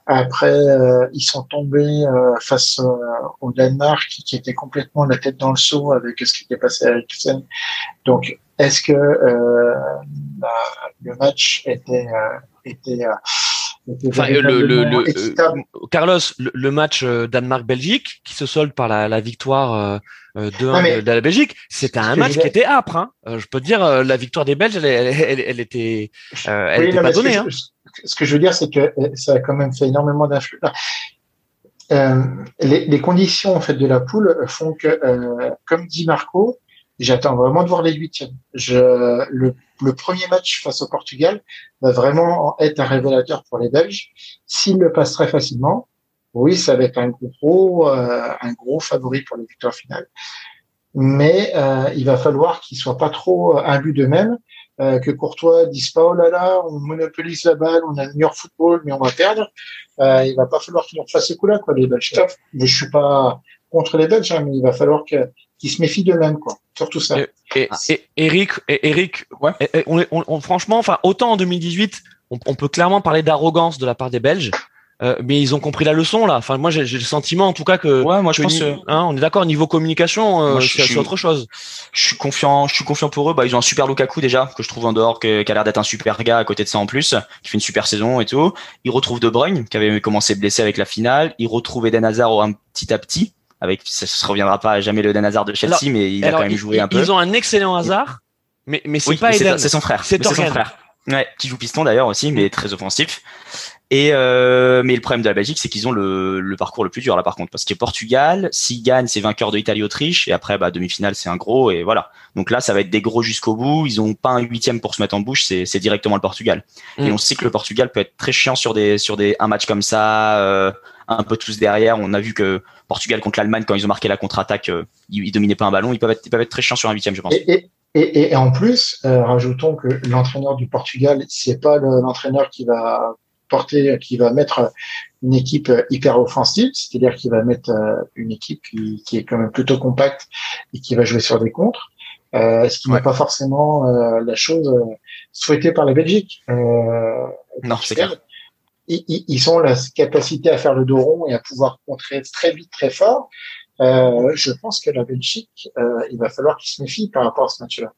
Après, euh, ils sont tombés euh, face au Danemark qui, était complètement la tête dans le seau avec ce qui était passé à Eriksen. Donc, est-ce que le match était était Enfin, le, le, le, Carlos, le, match Danemark-Belgique qui se solde par la, la victoire euh, de, de, la Belgique, c'était un match qui était âpre. Hein. Euh, je peux te dire, euh, la victoire des Belges, elle, elle, elle, était, elle était pas donnée. Ce, hein. ce que je veux dire, c'est que ça a quand même fait énormément d'influence. Euh, les, les, conditions en fait de la poule font que, euh, comme dit Marco, j'attends vraiment de voir les huitièmes. Je, le, le, premier match face au Portugal va vraiment être un révélateur pour les Belges. S'ils le passent très facilement, oui, ça va être un gros, euh, un gros favori pour les victoires finales. Mais euh, il va falloir qu'ils soient pas trop imbus d'eux-mêmes, euh, que Courtois dise pas oh là là, on monopolise la balle, on a le meilleur football, mais on va perdre. Euh, il va pas falloir qu'ils leur fassent ce coup-là, quoi, les Belges. Je suis pas contre les Belges, hein, mais il va falloir qu'ils se méfient d'eux-mêmes, quoi. Surtout ça. Et, et, Eric, Eric, ouais. on, on, franchement, enfin, autant en 2018, on, on peut clairement parler d'arrogance de la part des Belges. Euh, mais ils ont compris la leçon là. Enfin, moi j'ai le sentiment en tout cas que. Ouais, moi je pense. Hein, on est d'accord niveau communication, euh, c'est autre chose. Je suis confiant, je suis confiant pour eux. Bah, ils ont un super Lukaku déjà que je trouve en dehors, qui a l'air d'être un super gars à côté de ça en plus, qui fait une super saison et tout. Ils retrouvent De Bruyne qui avait commencé blessé avec la finale. Ils retrouvent Eden Hazard un petit à petit avec ça se reviendra pas jamais le Dan Hazard de Chelsea, mais il a quand même joué un peu. Ils ont un excellent hasard, mais mais c'est pas Eden. C'est son frère. C'est son frère. Ouais, qui joue piston d'ailleurs aussi, mais très offensif. Et euh, mais le problème de la Belgique, c'est qu'ils ont le, le, parcours le plus dur là par contre, parce que Portugal, s'ils gagnent, c'est vainqueur de Italie-Autriche, et après bah demi-finale, c'est un gros, et voilà. Donc là, ça va être des gros jusqu'au bout. Ils ont pas un huitième pour se mettre en bouche, c'est directement le Portugal. Et mm. on sait que le Portugal peut être très chiant sur des sur des un match comme ça, euh, un peu tous derrière. On a vu que Portugal contre l'Allemagne, quand ils ont marqué la contre-attaque, euh, ils, dominaient pas un ballon. Ils peuvent être, ils peuvent être très chiants sur un huitième, je pense. Et, et, et, en plus, euh, rajoutons que l'entraîneur du Portugal, c'est pas l'entraîneur qui va porter, qui va mettre une équipe hyper offensive, c'est-à-dire qui va mettre euh, une équipe qui, qui, est quand même plutôt compacte et qui va jouer sur des contres, euh, ce qui n'est pas forcément euh, la chose souhaitée par la Belgique. non, c'est clair. Ils, ils, ont la capacité à faire le dos rond et à pouvoir contrer très vite, très fort. je pense que la Belgique, il va falloir qu'ils se méfient par rapport à ce match-là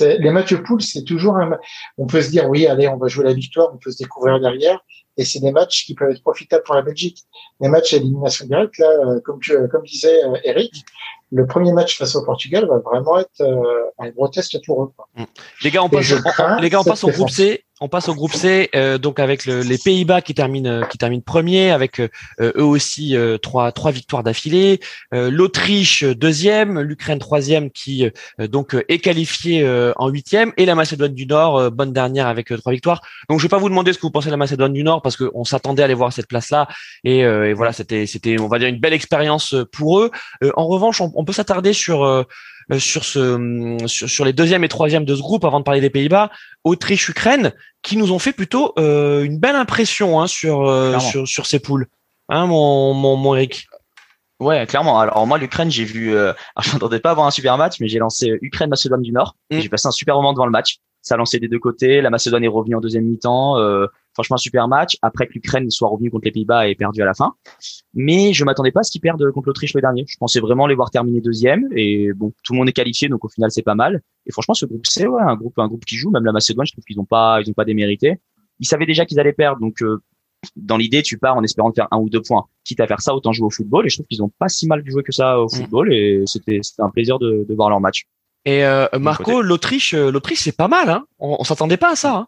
les matchs de poule, c'est toujours un. On peut se dire oui, allez, on va jouer la victoire, on peut se découvrir derrière, et c'est des matchs qui peuvent être profitables pour la Belgique. Les matchs à élimination directe, là, euh, comme comme disait euh, Eric, le premier match face au Portugal va vraiment être euh, un gros test pour eux. Mm. Les gars, on passe, les gars, on passe au groupe C. On passe au groupe C, euh, donc avec le, les Pays-Bas qui terminent euh, qui terminent premier, avec euh, eux aussi trois trois victoires d'affilée. L'Autriche deuxième, l'Ukraine troisième qui donc est qualifiée en huitième, et la Macédoine du Nord bonne dernière avec trois victoires. Donc je vais pas vous demander ce que vous pensez de la Macédoine du Nord parce qu'on s'attendait à aller voir cette place-là et, et voilà c'était c'était on va dire une belle expérience pour eux. en revanche, on, on peut s'attarder sur euh, sur ce sur, les deuxième et troisième de ce groupe avant de parler des Pays-Bas, Autriche, Ukraine, qui nous ont fait plutôt euh, une belle impression hein, sur, euh, sur sur ces poules. Hein, mon, mon, mon Eric. Ouais, clairement. Alors moi, l'Ukraine, j'ai vu. Euh, je n'entendais pas avoir un super match, mais j'ai lancé Ukraine Macédoine du Nord. Mm. J'ai passé un super moment devant le match. Ça a lancé des deux côtés. La Macédoine est revenue en deuxième mi-temps. Euh, franchement, un super match. Après que l'Ukraine soit revenue contre les Pays-Bas et perdu à la fin. Mais je m'attendais pas à ce qu'ils perdent contre l'Autriche le dernier. Je pensais vraiment les voir terminer deuxième. Et bon, tout le monde est qualifié, donc au final, c'est pas mal. Et franchement, ce groupe C, ouais, un groupe, un groupe qui joue. Même la Macédoine, je trouve qu'ils ont pas, ils ont pas démérité. Ils savaient déjà qu'ils allaient perdre, donc euh, dans l'idée, tu pars en espérant faire un ou deux points. Quitte à faire ça, autant jouer au football. Et je trouve qu'ils ont pas si mal joué que ça au mm. football. Et c'était un plaisir de, de, voir leur match. Et euh, Marco, l'Autriche, euh, l'Autriche, c'est pas mal. Hein on, on s'attendait pas à ça. Hein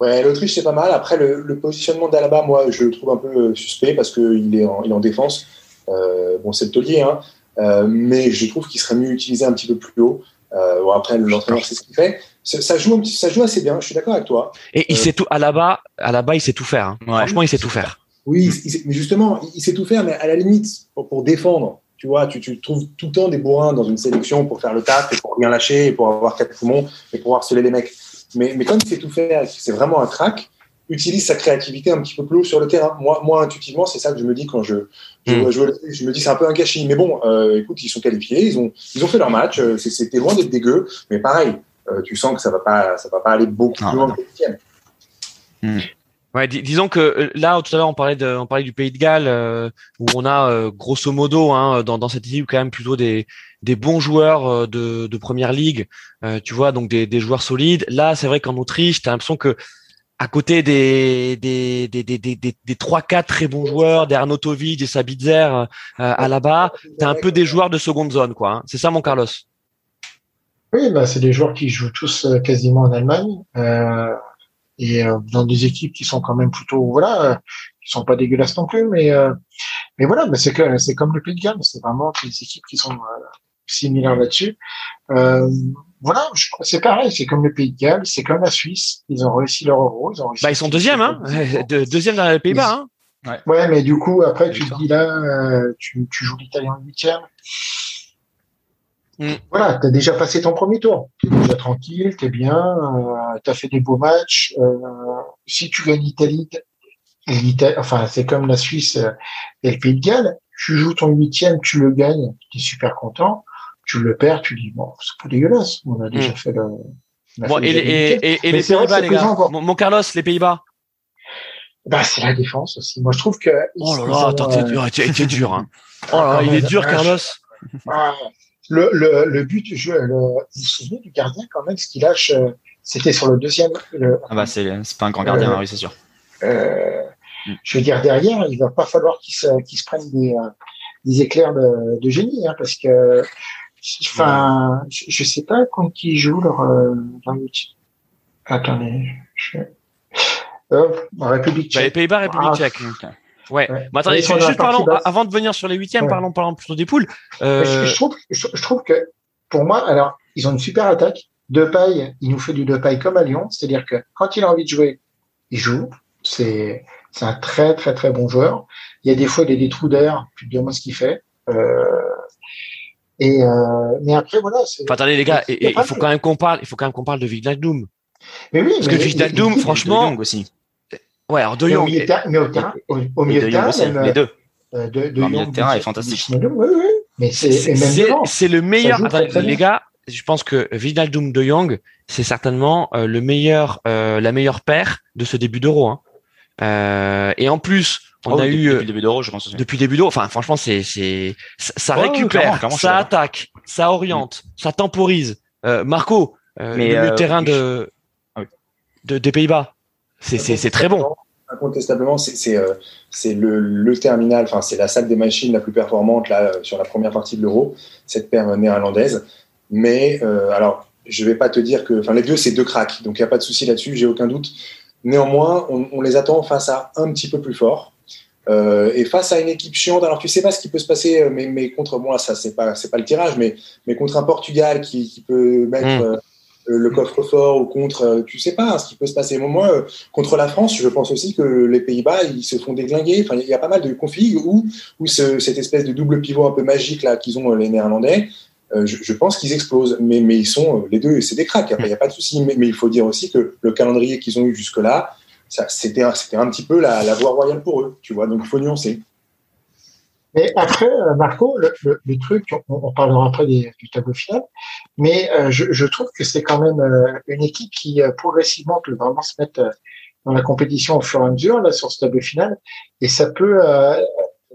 ouais, l'Autriche, c'est pas mal. Après, le, le positionnement d'Alaba, moi, je le trouve un peu euh, suspect parce qu'il est, en, il est en défense. Euh, bon, c'est le taulier, hein, euh, mais je trouve qu'il serait mieux utilisé un petit peu plus haut. Euh, bon, après, l'entraîneur, c'est ce qu'il fait ça joue, ça joue assez bien. Je suis d'accord avec toi. Et il euh, sait tout à la bas, à la bas, il sait tout faire. Hein. Franchement, il sait tout faire. Oui, mais justement, il sait tout faire, mais à la limite, pour, défendre, tu vois, tu, tu, trouves tout le temps des bourrins dans une sélection pour faire le taf et pour rien lâcher et pour avoir quatre poumons et pour harceler les mecs. Mais, mais comme il sait tout faire, c'est vraiment un crack, utilise sa créativité un petit peu plus haut sur le terrain. Moi, moi intuitivement, c'est ça que je me dis quand je, je, hmm. je, me dis c'est un peu un gâchis. Mais bon, euh, écoute, ils sont qualifiés, ils ont, ils ont fait leur match, euh, c'était loin d'être dégueu, mais pareil, euh, tu sens que ça va pas, ça va pas aller beaucoup plus loin que le hmm. Ouais, disons que euh, là tout à l'heure on parlait de, on parlait du Pays de Galles euh, où on a grosso modo hein, dans, dans cette équipe quand même plutôt des, des bons joueurs de, de première ligue, tu vois donc des, des joueurs solides. Là c'est vrai qu'en Autriche tu as l'impression que à côté des des des des des, des, 3-4 très bons joueurs, des Arnautovic, des Sabitzer à là-bas, tu as un peu des joueurs de seconde zone quoi. Hein. C'est ça mon Carlos? Oui, bah, c'est des joueurs qui jouent tous euh, quasiment en Allemagne euh, et euh, dans des équipes qui sont quand même plutôt voilà, euh, qui sont pas dégueulasses non plus, mais mais voilà, mais c'est que c'est comme le Pays de Galles, c'est vraiment des équipes qui sont similaires là-dessus. voilà, c'est pareil, c'est comme le Pays de Galles, c'est comme la Suisse, ils ont réussi leur euro, ils ont Bah ils sont deuxième, hein, deuxième dans les Pays-Bas. Hein. Ouais. ouais. mais du coup après tu te dis là, tu, tu joues l'Italie en huitième. Mm. Voilà, tu as déjà passé ton premier tour. Tu es déjà tranquille, tu es bien, euh, tu as fait des beaux matchs. Euh, si tu gagnes l'Italie, enfin, c'est comme la Suisse euh, et le Pays de Galles, tu joues ton huitième, tu le gagnes, tu es super content. Tu le perds, tu dis, bon, c'est pas dégueulasse, on a déjà mm. fait le. Bon, et, et, et, les Pays-Bas, les gars. Mon, Carlos, les Pays-Bas. Bah, c'est la défense aussi. Moi, je trouve que. Oh là là, attends, t'es dur, t'es dur, hein. Oh là là, il est dur, Carlos. Ah, le, le, le but du jeu, le, vous vous souvenez du gardien quand même, ce qu'il lâche, euh, c'était sur le deuxième. Le, ah bah c'est pas un grand gardien, euh, oui c'est sûr. Euh, mm. Je veux dire derrière, il va pas falloir qu'il se, qu se prenne des, euh, des éclairs de, de génie, hein, parce que, enfin, je, je sais pas contre qui joue leur, euh, leur Attendez, je... euh, République Bah, les tchèque. Pays-Bas, République Ah, tchèque. Ouais. Ouais. Mais attendez, juste parlons, avant de venir sur les huitièmes, Ouais. parlons, parlons plutôt des poules. Euh, je trouve, je, je trouve que pour moi, alors ils ont une super attaque. Depay, il nous fait du Depay comme à Lyon, c'est-à-dire que quand il a envie de jouer, il joue. C'est c'est un très très très bon joueur. Il y a des fois il y a des trous d'air, tu te demandes ce qu'il fait. Euh, et euh, mais après voilà. enfin, attendez les gars, il faut quand même qu'on parle, il faut quand même qu'on parle de Wijnaldum. Mais oui, Parce mais que les- franchement, aussi. Ouais, alors De mais au Jong. milieu de terrain, mais au milieu De de Jong terrain, aussi, même, les deux. euh, de, de de Jong, terrain est de- fantastique. de- Oui, oui, mais c'est le meilleur. très les gars, je pense que Wijnaldum De Jong, c'est certainement euh, le meilleur, euh, la meilleure paire de ce début d'Euro. Hein. Euh, et en plus, on Ah a oui, eu depuis, euh, depuis le début d'Euro, je pense aussi. depuis le début d'Euro. Enfin, franchement, c'est c'est ça, ouais, récupère, clairement, clairement, ça attaque, ça oriente, ça temporise. Euh, Marco, euh, Mais, le euh, terrain de, Ah oui. de des Pays-Bas, c'est très bon. Incontestablement, c'est euh, c'est le, le terminal, enfin c'est la salle des machines la plus performante là euh, sur la première partie de l'Euro, cette paire néerlandaise. Mais euh, alors, je vais pas te dire que, enfin les deux c'est deux cracks, donc il y a pas de souci là-dessus, j'ai aucun doute. Néanmoins, on, on les attend face à un petit peu plus fort. Euh, et face à une équipe chiante, alors tu sais pas ce qui peut se passer, euh, mais, mais contre moi, ça c'est pas c'est pas le tirage, mais mais contre un Portugal qui, qui peut mettre Mm. Euh, le coffre-fort ou contre, euh, tu sais pas hein, ce qui peut se passer. Moi, euh, contre la France, je pense aussi que les Pays-Bas ils se font déglinguer. Enfin, il y a pas mal de configs où où ce- cette espèce de double pivot un peu magique là qu'ils ont les Néerlandais. je, pense qu'ils explosent, mais, mais ils sont les deux, c'est des cracks. Il n'y a pas de souci. Mais, il faut dire aussi que le calendrier qu'ils ont eu c'était un, c'était un petit peu la, la voie royale pour eux, tu vois. Donc il faut nuancer. Mais après, euh, Marco, le, le, le truc, on, on parlera après des- du tableau final, mais euh, je, je trouve que c'est quand même euh, une équipe qui euh, progressivement peut vraiment se mettre euh, dans la compétition au fur et à mesure là sur ce tableau final, et ça peut euh,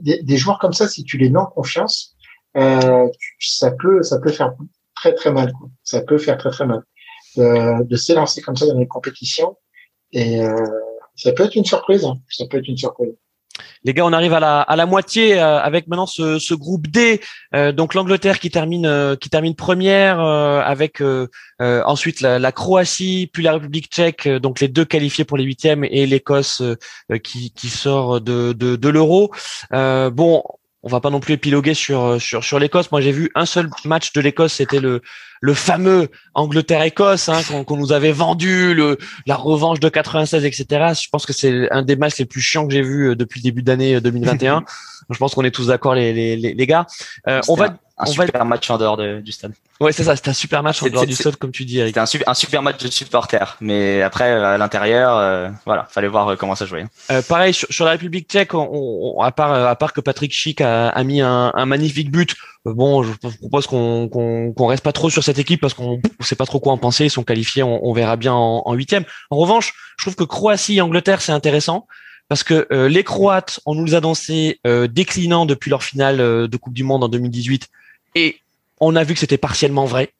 des, des joueurs comme ça, si tu les mets en confiance, ça peut ça peut faire très très mal, quoi. ça peut faire très très mal de, de s'élancer comme ça dans les compétitions, et ça peut être une surprise, hein. ça peut être une surprise. Les gars, on arrive à la, à la moitié euh, avec maintenant ce, ce groupe D. Euh, donc l'Angleterre qui termine euh, qui termine première avec ensuite la, la Croatie puis la République Tchèque. donc les deux qualifiés pour les huitièmes et l'Écosse qui, qui sort de, de, de l'Euro. Bon, on va pas non plus épiloguer sur sur sur l'Écosse. Moi, j'ai vu un seul match de l'Écosse, c'était le le fameux Angleterre-Écosse hein, qu'on nous avait vendu, le la revanche de 96, etc. Je pense que c'est un des matchs les plus chiants que j'ai vu euh, depuis le début d'année euh, 2021. Je pense qu'on est tous d'accord, les, les, les, les gars. Euh, on va, un, un on va- super match en dehors de- du stade. Ouais, c'est ça, c'était un super match en dehors du stade, comme tu dis, Eric. C'était un, un super match de supporters, mais après à l'intérieur, euh, voilà, fallait voir euh, comment ça jouait. Euh, pareil sur, sur la République Tchèque, on, on- à part à part que Patrick Schick a, a mis un, un magnifique but. euh, Bon, je propose qu'on qu'on reste pas trop sur cette équipe parce qu'on on sait pas trop quoi en penser. Ils sont qualifiés, on, on verra bien en huitième. En revanche, je trouve que Croatie et Angleterre c'est intéressant parce que euh, les Croates, on nous les a annoncés euh, déclinants depuis leur finale euh, de Coupe du Monde en 2018 et on a vu que c'était partiellement vrai,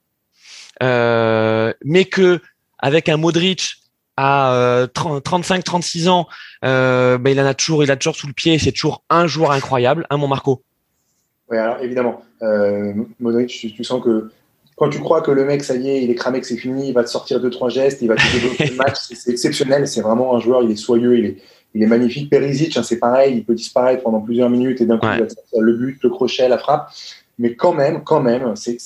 Euh, mais que avec un Modric à 35-36 ans, euh, ben, il en a toujours, il a toujours sous le pied. C'est toujours un joueur incroyable, hein, mon Marco. Oui, alors évidemment, euh, Modric, tu, tu sens que quand tu crois que le mec, ça y est, il est cramé, que c'est fini, il va te sortir deux trois gestes, il va te débloquer le match, c'est exceptionnel. C'est vraiment un joueur, il est soyeux, il est, il est magnifique. Perisic, hein, c'est pareil, il peut disparaître pendant plusieurs minutes et d'un coup, Ouais. il va sortir le but, le crochet, la frappe. Mais quand même, quand même, c'est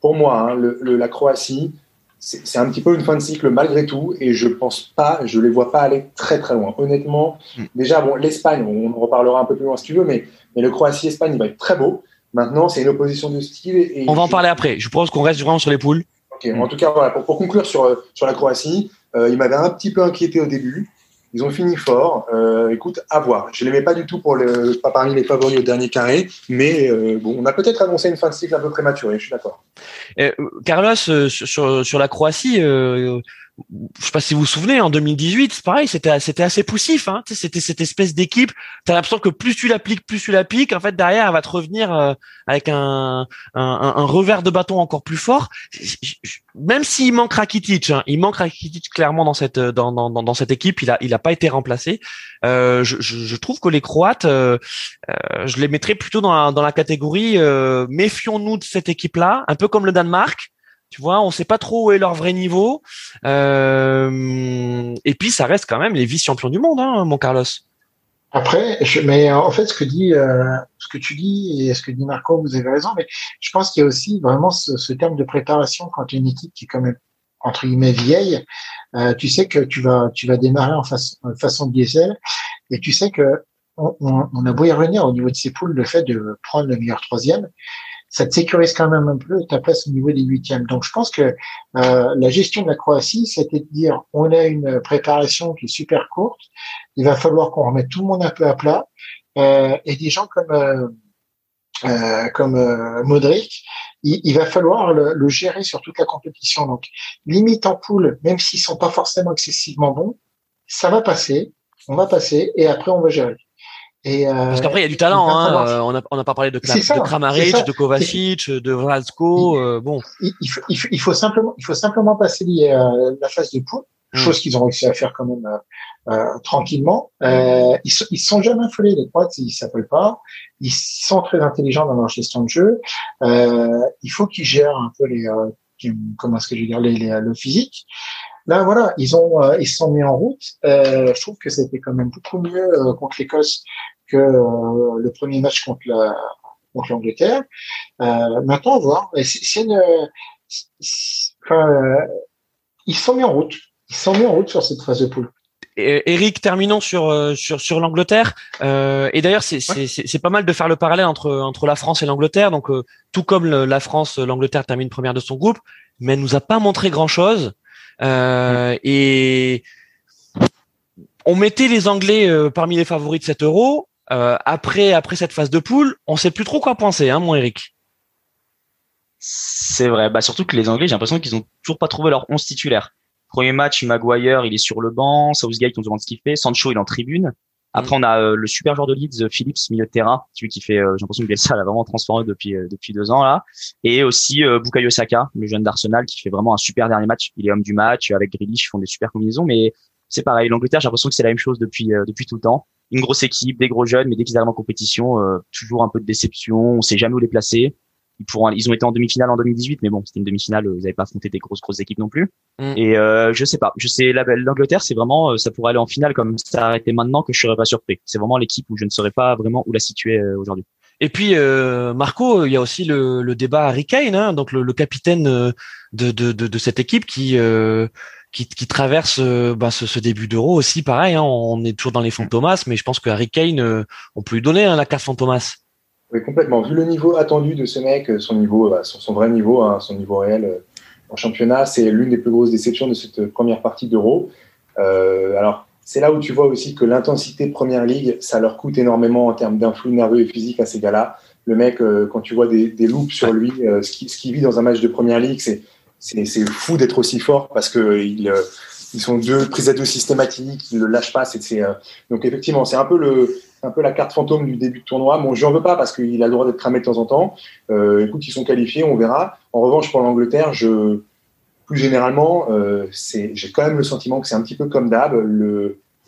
pour moi, hein, le, le- la Croatie, c'est un petit peu une fin de cycle malgré tout, et je pense pas, je les vois pas aller très très loin. Honnêtement, Mm. déjà, bon, l'Espagne, on en reparlera un peu plus loin si tu veux, mais, mais le Croatie-Espagne, il va être très beau. Maintenant, c'est une opposition de style. Et On va en parler après. Je propose qu'on reste vraiment sur les poules. En tout cas, voilà, pour, pour conclure sur, euh, sur la Croatie, euh, il m'avait un petit peu inquiété au début. Ils ont fini fort. Euh, écoute, à voir. Je ne l'aimais pas du tout pour le, pas parmi les favoris au dernier carré, mais euh, bon, on a peut-être annoncé une fin de cycle un peu prématurée. Je suis d'accord. Euh, Carlos, sur, la Croatie, je sais pas si vous vous souvenez, en 2018, c'est pareil, c'était c'était assez poussif. Hein, c'était cette espèce d'équipe. T'as l'impression que plus tu l'appliques, plus tu l'appliques. En fait, derrière, elle va te revenir euh, avec un, un, un, revers de bâton encore plus fort. Même s'il manque Rakitic, hein, il manque Rakitic clairement dans cette dans, dans, dans cette équipe. Il a il a pas été remplacé. Euh, je, je, je, trouve que les Croates, euh, euh je les mettrais plutôt dans la, dans la catégorie euh, méfions-nous de cette équipe-là, un peu comme le Danemark. Tu vois, on sait pas trop où est leur vrai niveau. Euh, et puis, ça reste quand même les vice-champions du monde, hein, mon Carlos. Après, je, mais en fait, ce que dit, euh, ce que tu dis et ce que dit Marco, vous avez raison. Mais je pense qu'il y a aussi vraiment ce, terme de préparation quand une équipe qui est quand même entre guillemets vieille, euh, tu sais que tu vas, tu vas démarrer en, façon diesel, et tu sais que on, on, on, a beau y revenir au niveau de ces poules, le fait de prendre le meilleur troisième, ça te sécurise quand même un peu ta place au niveau des huitièmes. Donc je pense que euh, la gestion de la Croatie, c'était de dire on a une préparation qui est super courte, il va falloir qu'on remette tout le monde un peu à plat, euh, et des gens comme euh, euh comme Modric, il, il, va falloir le, le, gérer sur toute la compétition. Donc limite en poule, même s'ils sont pas forcément excessivement bons, ça va passer, on va passer, et après on va gérer. Et, euh, Parce qu'après, il y a du talent. Hein. Euh, on n'a on a pas parlé de, de Kramaric, de Kovacic, de Vralsko. Euh, bon. Il, il, faut, il, faut, simplement, il faut simplement passer euh, la phase de poule, hmm. chose qu'ils ont réussi à faire quand même euh, tranquillement. Euh, ils, ils sont jamais affolés, les Croates, ils s'appellent pas. Ils sont très intelligents dans leur gestion de jeu. il faut qu'ils gèrent un peu les, comment est-ce que je vais dire, les, les, le physique. Là, voilà, ils ont, euh, ils se sont mis en route. Euh, je trouve que c'était quand même beaucoup mieux euh, contre l'Écosse que le premier match contre la contre l'Angleterre. maintenant, on va voir. C'est une, enfin, ils se sont mis en route. Ils sont mis en route sur cette phase de poule. Eric, terminons sur sur sur l'Angleterre. Euh, et d'ailleurs, c'est ouais. pas mal de faire le parallèle entre entre la France et l'Angleterre. Donc, euh, tout comme la France, l'Angleterre termine première de son groupe, mais elle nous a pas montré grand chose. Euh, et on mettait les Anglais euh, parmi les favoris de cet Euro. Euh, après, après cette phase de poule, on sait plus trop quoi penser, hein, mon Eric. C'est vrai. Bah surtout que les Anglais, j'ai l'impression qu'ils ont toujours pas trouvé leur 11 titulaire. Premier match, Maguire, il est sur le banc. Southgate, on se demande ce qu'il fait. Sancho, il est en tribune. Après, on a euh, le super joueur de Leeds, euh, Phillips, milieu de terrain, celui qui fait, euh, j'ai l'impression que Bielsa l'a vraiment transformé depuis depuis deux ans là, et aussi Bukayo Saka, le jeune d'Arsenal, qui fait vraiment un super dernier match. Il est homme du match avec Grealish, ils font des super combinaisons, mais c'est pareil. L'Angleterre, j'ai l'impression que c'est la même chose depuis depuis tout le temps. Une grosse équipe, des gros jeunes, mais dès qu'ils arrivent en compétition, toujours un peu de déception. On sait jamais où les placer ils pourront, ils ont été en demi-finale en 2018, mais bon, c'était une demi-finale, vous n'avez pas affronté des grosses grosses équipes non plus. Mm. Et euh, je sais pas, je sais l'Angleterre, c'est vraiment, euh, ça pourrait aller en finale comme ça a été maintenant que je serais pas surpris. C'est vraiment l'équipe où je ne saurais pas vraiment où la situer euh, aujourd'hui. Et puis euh, Marco, il y a aussi le, le débat Harry Kane, hein, donc le, le capitaine euh, de, de, de, de, cette équipe qui euh, qui, qui, traverse bah, ce, ce, début d'Euro aussi. Pareil, hein, on est toujours dans les fantomas, mais je pense que Harry Kane, on peut lui donner hein, la carte fantomas. Oui, complètement. Vu le niveau attendu de ce mec, son niveau, bah, son, son, vrai niveau, hein, son niveau réel euh, en championnat, c'est l'une des plus grosses déceptions de cette première partie d'Euro. Euh, alors, c'est là où tu vois aussi que l'intensité Première Ligue, ça leur coûte énormément en termes d'influx nerveux et physique à ces gars-là. Le mec, euh, quand tu vois des, des loops sur lui, euh, ce qu'il ce vit dans un match de Première Ligue, c'est fou d'être aussi fort parce que il, ils sont deux prises à deux systématiques, ils le lâchent pas. C'est donc effectivement, c'est un peu le un peu la carte fantôme du début de tournoi. Bon, je n'en veux pas parce qu'il a le droit d'être cramé de temps en temps. Euh, écoute, ils sont qualifiés, on verra. En revanche, pour l'Angleterre, je, plus généralement, euh, j'ai quand même le sentiment que c'est un petit peu comme d'hab,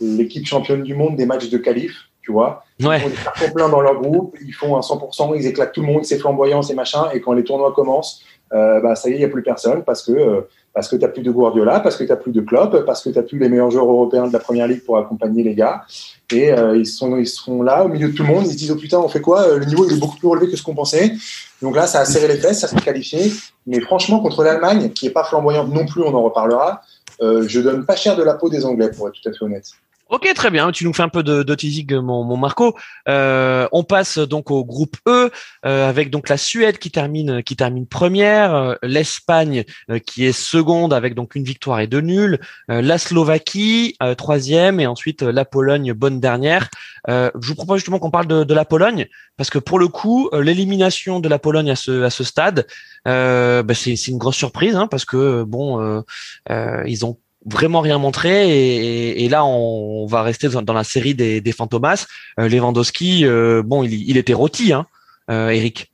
l'équipe championne du monde des matchs de qualif, tu vois. Ouais. Ils font des pleins dans leur groupe, ils font un 100%, ils éclatent tout le monde, c'est flamboyant, c'est machin, et quand les tournois commencent, euh, bah, ça y est, il n'y a plus personne parce que euh, parce que tu plus de Guardiola, parce que tu n'as plus de Klopp, parce que tu plus les meilleurs joueurs européens de la première ligue pour accompagner les gars. Et euh, ils, sont, ils seront là, au milieu de tout le monde. Ils se disent, oh putain, on fait quoi? Euh, Le niveau, il est beaucoup plus relevé que ce qu'on pensait. Donc là, ça a serré les fesses, ça s'est qualifié. Mais franchement, contre l'Allemagne, qui est pas flamboyante non plus, on en reparlera, euh, je donne pas cher de la peau des Anglais, pour être tout à fait honnête. Ok, très bien. Tu nous fais un peu de, de teasing, mon, mon Marco. Euh, on passe donc au groupe E euh, avec donc la Suède qui termine qui termine première, euh, l'Espagne euh, qui est seconde avec donc une victoire et deux nuls, euh, la Slovaquie troisième et ensuite la Pologne bonne dernière. je vous propose justement qu'on parle de, de, la Pologne parce que pour le coup l'élimination de la Pologne à ce à ce stade, bah c'est une grosse surprise hein, parce que bon ils ont vraiment rien montré et, là on, va rester dans, la série des, des fantomas. Lewandowski, bon, il, il était rôti, hein, Eric.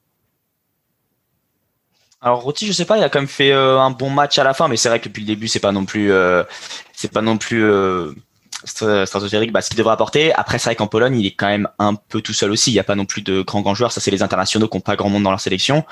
Alors Roti, je sais pas, il a quand même fait un bon match à la fin, mais c'est vrai que depuis le début, c'est pas non plus, c'est pas non plus stratosphérique, bah, ce qu'il devrait apporter. Après, c'est vrai qu'en Pologne, il est quand même un peu tout seul aussi. Il n'y a pas non plus de grands grands joueurs. Ça, c'est les internationaux qui n'ont pas grand monde dans leur sélection.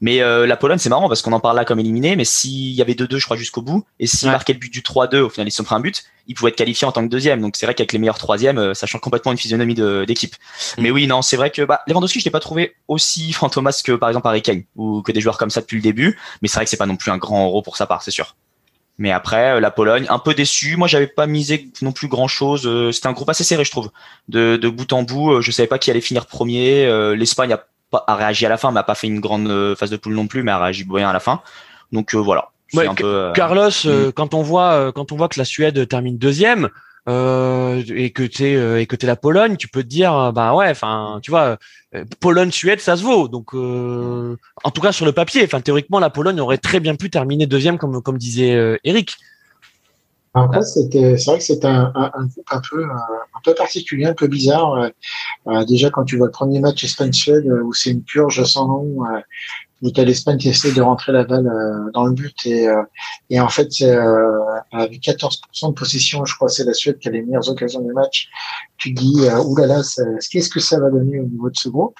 Mais euh, la Pologne, c'est marrant parce qu'on en parle là comme éliminé. Mais s'il y avait 2-2, je crois, jusqu'au bout, et s'il marquait le but du 3-2, au final, ils se sont pris un but, il pouvait être qualifié en tant que deuxième. Donc c'est vrai qu'avec les meilleurs troisièmes, euh, ça change complètement une physionomie d'équipe. Mm. Mais oui, non, c'est vrai que bah, Lewandowski, je l'ai pas trouvé aussi fantomas que par exemple Harry Kane ou que des joueurs comme ça depuis le début. Mais c'est vrai que c'est pas non plus un grand euro pour sa part, c'est sûr. Mais après, euh, la Pologne, un peu déçu. Moi, j'avais pas misé non plus grand chose. Euh, c'était un groupe assez serré, je trouve. De, de bout en bout, euh, je savais pas qui allait finir premier. L'Espagne a, a réagi à la fin, mais a pas fait une grande phase de poule non plus, mais a réagi bien à la fin. Donc voilà. un peu, Carlos, mm. quand on voit quand on voit que la Suède termine deuxième, euh, et que t'es euh, et que t'es la Pologne, tu peux te dire euh, bah ouais, enfin tu vois, Pologne Suède ça se vaut. Donc en tout cas sur le papier, enfin théoriquement la Pologne aurait très bien pu terminer deuxième comme comme disait Eric. C'est vrai que c'est un, un, groupe un peu, un peu particulier, un peu bizarre. déjà, quand tu vois le premier match Espagne-Suède, où c'est une purge sans nom, où tu l'Espagne qui essaie de rentrer la balle euh, dans le but et, euh, et en fait euh, avec 14% de possession, je crois c'est la Suède qui a les meilleures occasions du match. Tu dis euh, oulala, qu'est-ce que ça va donner au niveau de ce groupe?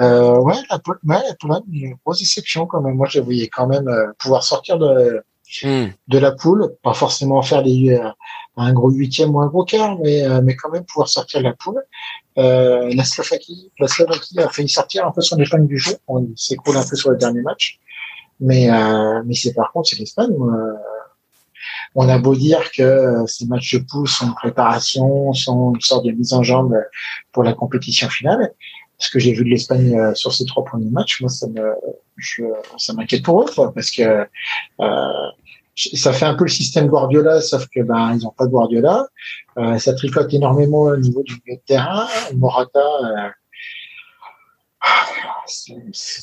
Euh, Ouais, la, ouais, une grosse déception quand même. Moi, je voyais quand même pouvoir sortir de hmm. de la poule, pas forcément faire des un gros huitième ou un gros quart, mais, euh, mais quand même pouvoir sortir de la poule. Euh, la Slovaquie, la Slovaquie a failli sortir un peu son épingle du jeu. On s'écroule un peu sur le dernier match. Mais, euh, mais c'est par contre, c'est l'Espagne. Euh, on a beau dire que ces matchs de poule sont une préparation, sont une sorte de mise en jambe pour la compétition finale. Ce que j'ai vu de l'Espagne euh, sur ces trois premiers matchs, moi, ça me, je, ça m'inquiète pour eux, quoi, parce que euh, ça fait un peu le système Guardiola, sauf que ben ils n'ont pas de Guardiola. Euh, ça tricote énormément au niveau du milieu de terrain. Morata. Euh,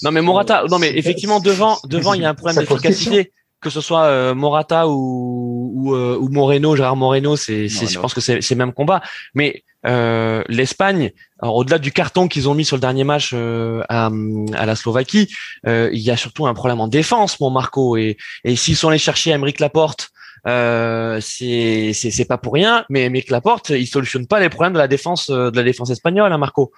non mais Morata, non mais effectivement devant, devant il y a un problème d'efficacité que ce soit euh, Morata ou ou, euh, ou, Moreno, Gérard Moreno, c'est, je pense que c'est, c'est le même combat. Mais euh, l'Espagne, au-delà du carton qu'ils ont mis sur le dernier match euh, à, à, la Slovaquie, euh, il y a surtout un problème en défense, mon Marco. Et, et s'ils sont allés chercher Emeric Laporte, euh, c'est, c'est, c'est pas pour rien. Mais Emeric Laporte, il solutionne pas les problèmes de la défense de la défense espagnole, hein, Marco.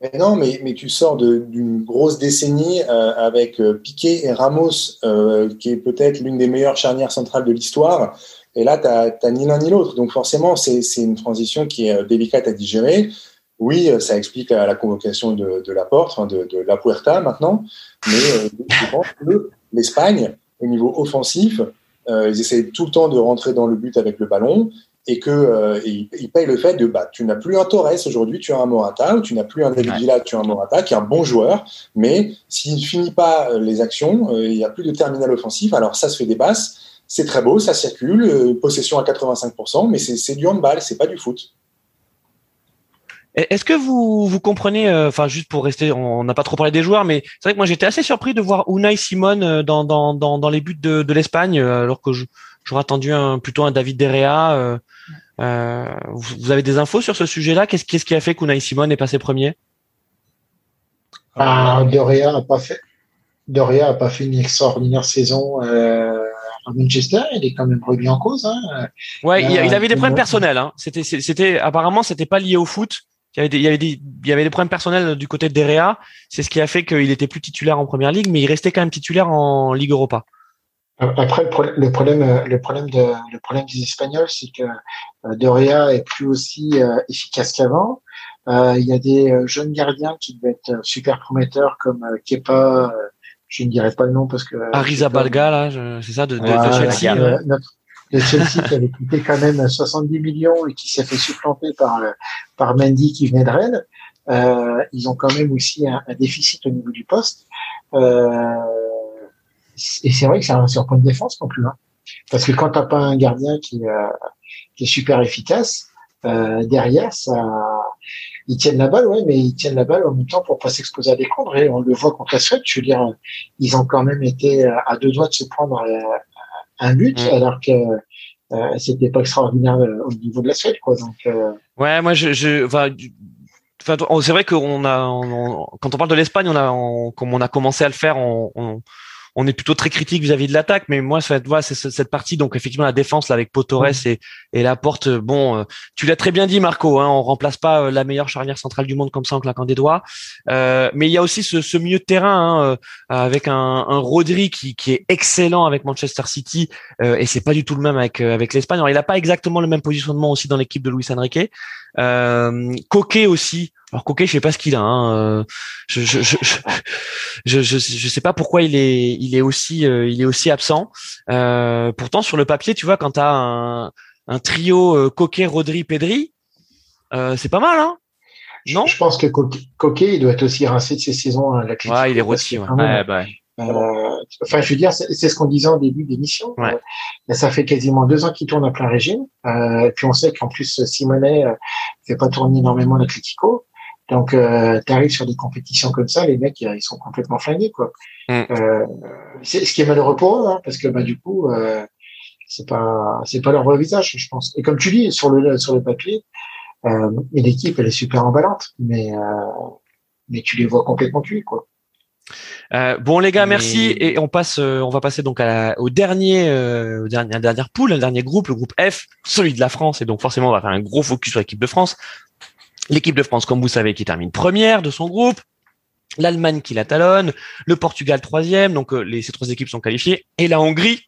Mais non, mais, mais tu sors d'une grosse décennie euh, avec euh, Piquet et Ramos, euh, qui est peut-être l'une des meilleures charnières centrales de l'histoire. Et là, tu n'as ni l'un ni l'autre. Donc forcément, c'est une transition qui est délicate à digérer. Oui, ça explique la, convocation de, de la porte, de, de, la Puerta maintenant. Mais je pense que l'Espagne, au niveau offensif, ils essaient tout le temps de rentrer dans le but avec le ballon et que euh, il, paye le fait de bah tu n'as plus un Torres aujourd'hui, tu as un Morata, ou tu n'as plus un David Villa, tu as un Morata qui est un bon joueur, mais s'il ne finit pas euh, les actions, euh, il n'y a plus de terminal offensif. Alors ça se fait des passes, c'est très beau, ça circule, possession à 85%, mais c'est du handball, c'est pas du foot. Est-ce que vous, vous comprenez, enfin juste pour rester, on n'a pas trop parlé des joueurs, mais c'est vrai que moi j'étais assez surpris de voir Unai Simon dans, dans, dans, dans les buts de, de l'Espagne, alors que j'aurais attendu un, plutôt un David Derrea. Euh, vous avez des infos sur ce sujet-là? Qu'est-ce qui a fait qu'Unai Simon est passé premier? Ah, Doria a pas fait. Doria a pas fait une extraordinaire saison euh, à Manchester. Il est quand même remis en cause. Hein. Ouais, il, avait des problèmes personnels. Hein. C'était, c'était apparemment, c'était pas lié au foot. Il y avait des, il y avait des, il y avait des problèmes personnels du côté de Derea. C'est ce qui a fait qu'il était plus titulaire en première ligue, mais il restait quand même titulaire en Ligue Europa. Après, le problème, le problème, de, le problème des Espagnols, c'est que euh, Doria est plus aussi euh, efficace qu'avant. Euh, il y a des jeunes gardiens qui devaient être super prometteurs comme Kepa, je ne dirais pas le nom parce que. Arizabalga, là, c'est ça, de, de, Chelsea. notre, de Chelsea qui avait coûté quand même 70 millions et qui s'est fait supplanter par, par Mendy qui venait de Rennes. Euh, ils ont quand même aussi un, un, déficit au niveau du poste. Euh, et c'est vrai que c'est un, un point de défense non plus. Hein. Parce que quand t'as pas un gardien qui, euh, qui est super efficace, euh, derrière, ça, ils tiennent la balle, ouais, mais ils tiennent la balle en même temps pour pas s'exposer à des contres. Et on le voit contre la Suède. Je veux dire, ils ont quand même été à deux doigts de se prendre euh, un but, mm. alors que c'était pas extraordinaire au niveau de la Suède, quoi. Donc, ouais, moi, je, je, c'est vrai qu'on a, quand on parle de l'Espagne, on a, comme on a commencé à le faire, on, on est plutôt très critique vis-à-vis de l'attaque, mais moi, ça, voilà, c'est cette partie. Donc effectivement, la défense là avec Potores et, et la porte. Bon, euh, tu l'as très bien dit, Marco. Hein, on remplace pas euh, la meilleure charnière centrale du monde comme ça en claquant des doigts. Euh, mais il y a aussi ce, ce milieu de terrain hein, avec un, un Rodri qui, qui est excellent avec Manchester City et c'est pas du tout le même avec avec l'Espagne. Alors il a pas exactement le même positionnement aussi dans l'équipe de Luis Enrique. Euh, Coquet aussi. Alors Coquet, je sais pas ce qu'il a. Hein. Je, je, je, je, je, je, sais pas pourquoi il est, il est aussi, il est aussi absent. Euh, pourtant, sur le papier, tu vois, quand tu as un, un trio Coquet, Rodri, Pedri, euh, c'est pas mal, hein Non? Je pense que Coquet, il doit être aussi rincé de ses saisons à la Ouais, il est rôti. Ouais. bah, euh, enfin, je veux dire, c'est ce qu'on disait en début d'émission. Ouais. Euh, ça fait quasiment deux ans qu'il tourne à plein régime. Euh, puis on sait qu'en plus, Simonet euh, fait pas tourner énormément la critico. Donc, euh, tu arrives sur des compétitions comme ça, les mecs, ils sont complètement flingués, quoi. Mm. Euh, c'est ce qui est malheureux pour eux, hein, parce que bah du coup, euh, c'est pas c'est pas leur vrai visage, je pense. Et comme tu dis sur le sur le papier, euh, l'équipe elle est super emballante, mais mais tu les vois complètement cuits, quoi. Euh, bon les gars, merci et on passe, euh, on va passer donc à au dernier, euh, au dernier, la dernière poule, le dernier groupe, le groupe F, celui de la France et donc forcément on va faire un gros focus sur l'équipe de France. L'équipe de France, comme vous savez, qui termine première de son groupe, l'Allemagne qui la talonne, le Portugal troisième, donc les, ces trois équipes sont qualifiées et la Hongrie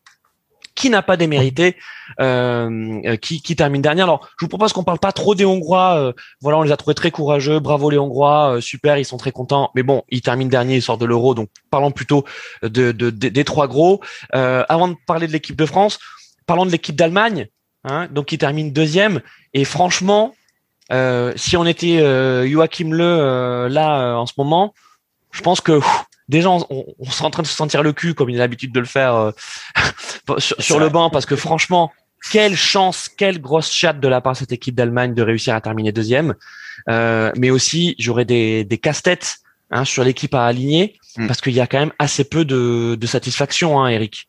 qui n'a pas démérité, euh, euh, qui, qui, termine dernière. Alors, je vous propose qu'on parle pas trop des Hongrois. Euh, voilà, on les a trouvés très courageux. Bravo les Hongrois, super, ils sont très contents. Mais bon, ils terminent dernier, ils sortent de l'Euro. Donc, parlons plutôt de, de, des trois gros. avant de parler de l'équipe de France, parlons de l'équipe d'Allemagne, hein, donc qui termine deuxième. Et franchement, si on était Joachim Le là en ce moment, je pense que déjà on, on, serait en train de se sentir le cul comme il a l'habitude de le faire euh, sur, le banc parce que franchement quelle chance quelle grosse chatte de la part de cette équipe d'Allemagne de réussir à terminer deuxième. Euh, mais aussi j'aurais des, des casse-têtes hein, sur l'équipe à aligner hmm. parce qu'il y a quand même assez peu de, de satisfaction hein, Eric.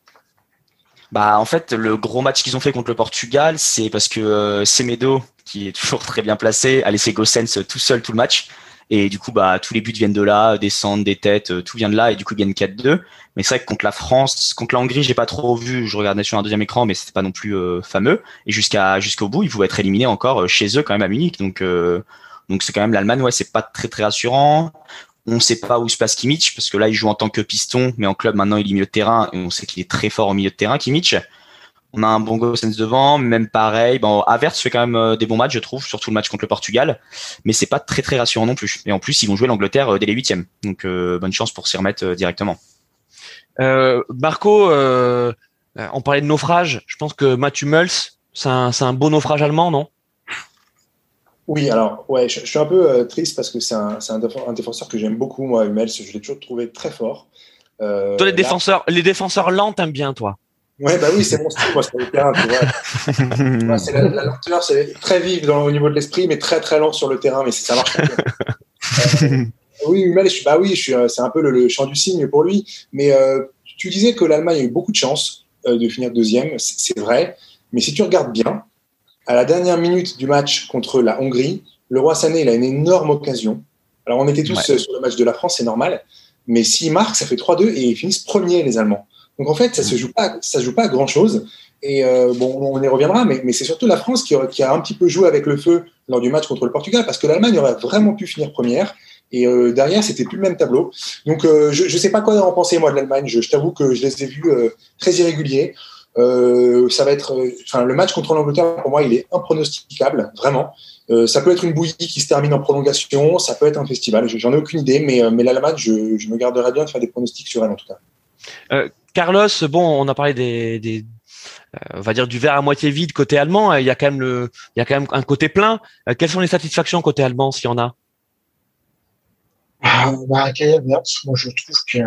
Bah en fait le gros match qu'ils ont fait contre le Portugal c'est parce que euh, Semedo qui est toujours très bien placé a laissé Gossens tout seul tout le match et du coup, bah, tous les buts viennent de là, des centres, des têtes, euh, tout vient de là. Et du coup, ils gagnent 4-2. Mais c'est vrai que contre la France, contre la Hongrie, j'ai pas trop vu. Je regardais sur un deuxième écran, mais c'était pas non plus euh, fameux. Et jusqu'à jusqu'au bout, ils pouvaient être éliminés encore euh, chez eux quand même à Munich. Donc donc c'est quand même l'Allemagne. Ouais, c'est pas très très rassurant. On sait pas où se place Kimmich parce que là, il joue en tant que piston, mais en club maintenant, il est milieu de terrain et on sait qu'il est très fort au milieu de terrain, Kimmich. On a un bon Gossens devant, même pareil. Bon, Averts fait quand même euh, des bons matchs, je trouve, surtout le match contre le Portugal, mais c'est pas très très rassurant non plus. Et en plus, ils vont jouer l'Angleterre euh, dès les huitièmes, donc euh, bonne chance pour s'y remettre directement. Euh, Marco, on parlait de naufrage. Je pense que Mathieu Muls, c'est un, un beau naufrage allemand, non? Oui, alors, ouais, je, suis un peu triste parce que c'est un, un, défenseur que j'aime beaucoup, moi, Hummels. Je l'ai toujours trouvé très fort. Euh, toi, les défenseurs, les défenseurs lents, t'aimes bien, toi? Ouais, bah oui, c'est mon style, moi, sur le terrain, tu vois. c'est la, la, lenteur, c'est très vive dans, au niveau de l'esprit, mais très très lent sur le terrain, mais ça marche pas euh, oui, bah oui, euh, c'est un peu le, champ du signe pour lui. Mais euh, tu disais que l'Allemagne a eu beaucoup de chance euh, de finir deuxième, c'est vrai. Mais si tu regardes bien, à la dernière minute du match contre la Hongrie, le roi Sané, il a une énorme occasion. Alors on était tous ouais. sur le match de la France, c'est normal. Mais s'il marque, ça fait 3-2 et ils finissent premiers, les Allemands. Donc en fait, ça se joue pas, ça se joue pas à grand chose. Et euh, bon, on y reviendra, mais, mais c'est surtout la France qui a, qui a, un petit peu joué avec le feu lors du match contre le Portugal, parce que l'Allemagne aurait vraiment pu finir première. Et euh, derrière, c'était plus le même tableau. Donc, euh, je ne sais pas quoi en penser moi de l'Allemagne. Je, je t'avoue que je les ai vus euh, très irréguliers. Euh, ça va être, enfin, le match contre l'Angleterre pour moi, il est impronosticable, vraiment. ça peut être une bouillie qui se termine en prolongation, ça peut être un festival. J'en ai aucune idée, mais, mais l'Allemagne, je, je me garderai bien de faire des pronostics sur elle en tout cas. Carlos, bon, on a parlé des, euh, va dire du verre à moitié vide côté allemand. Il y a quand même le, il y a quand même un côté plein. Euh, quelles sont les satisfactions côté allemand s'il y en a? Ah, bah, moi je trouve que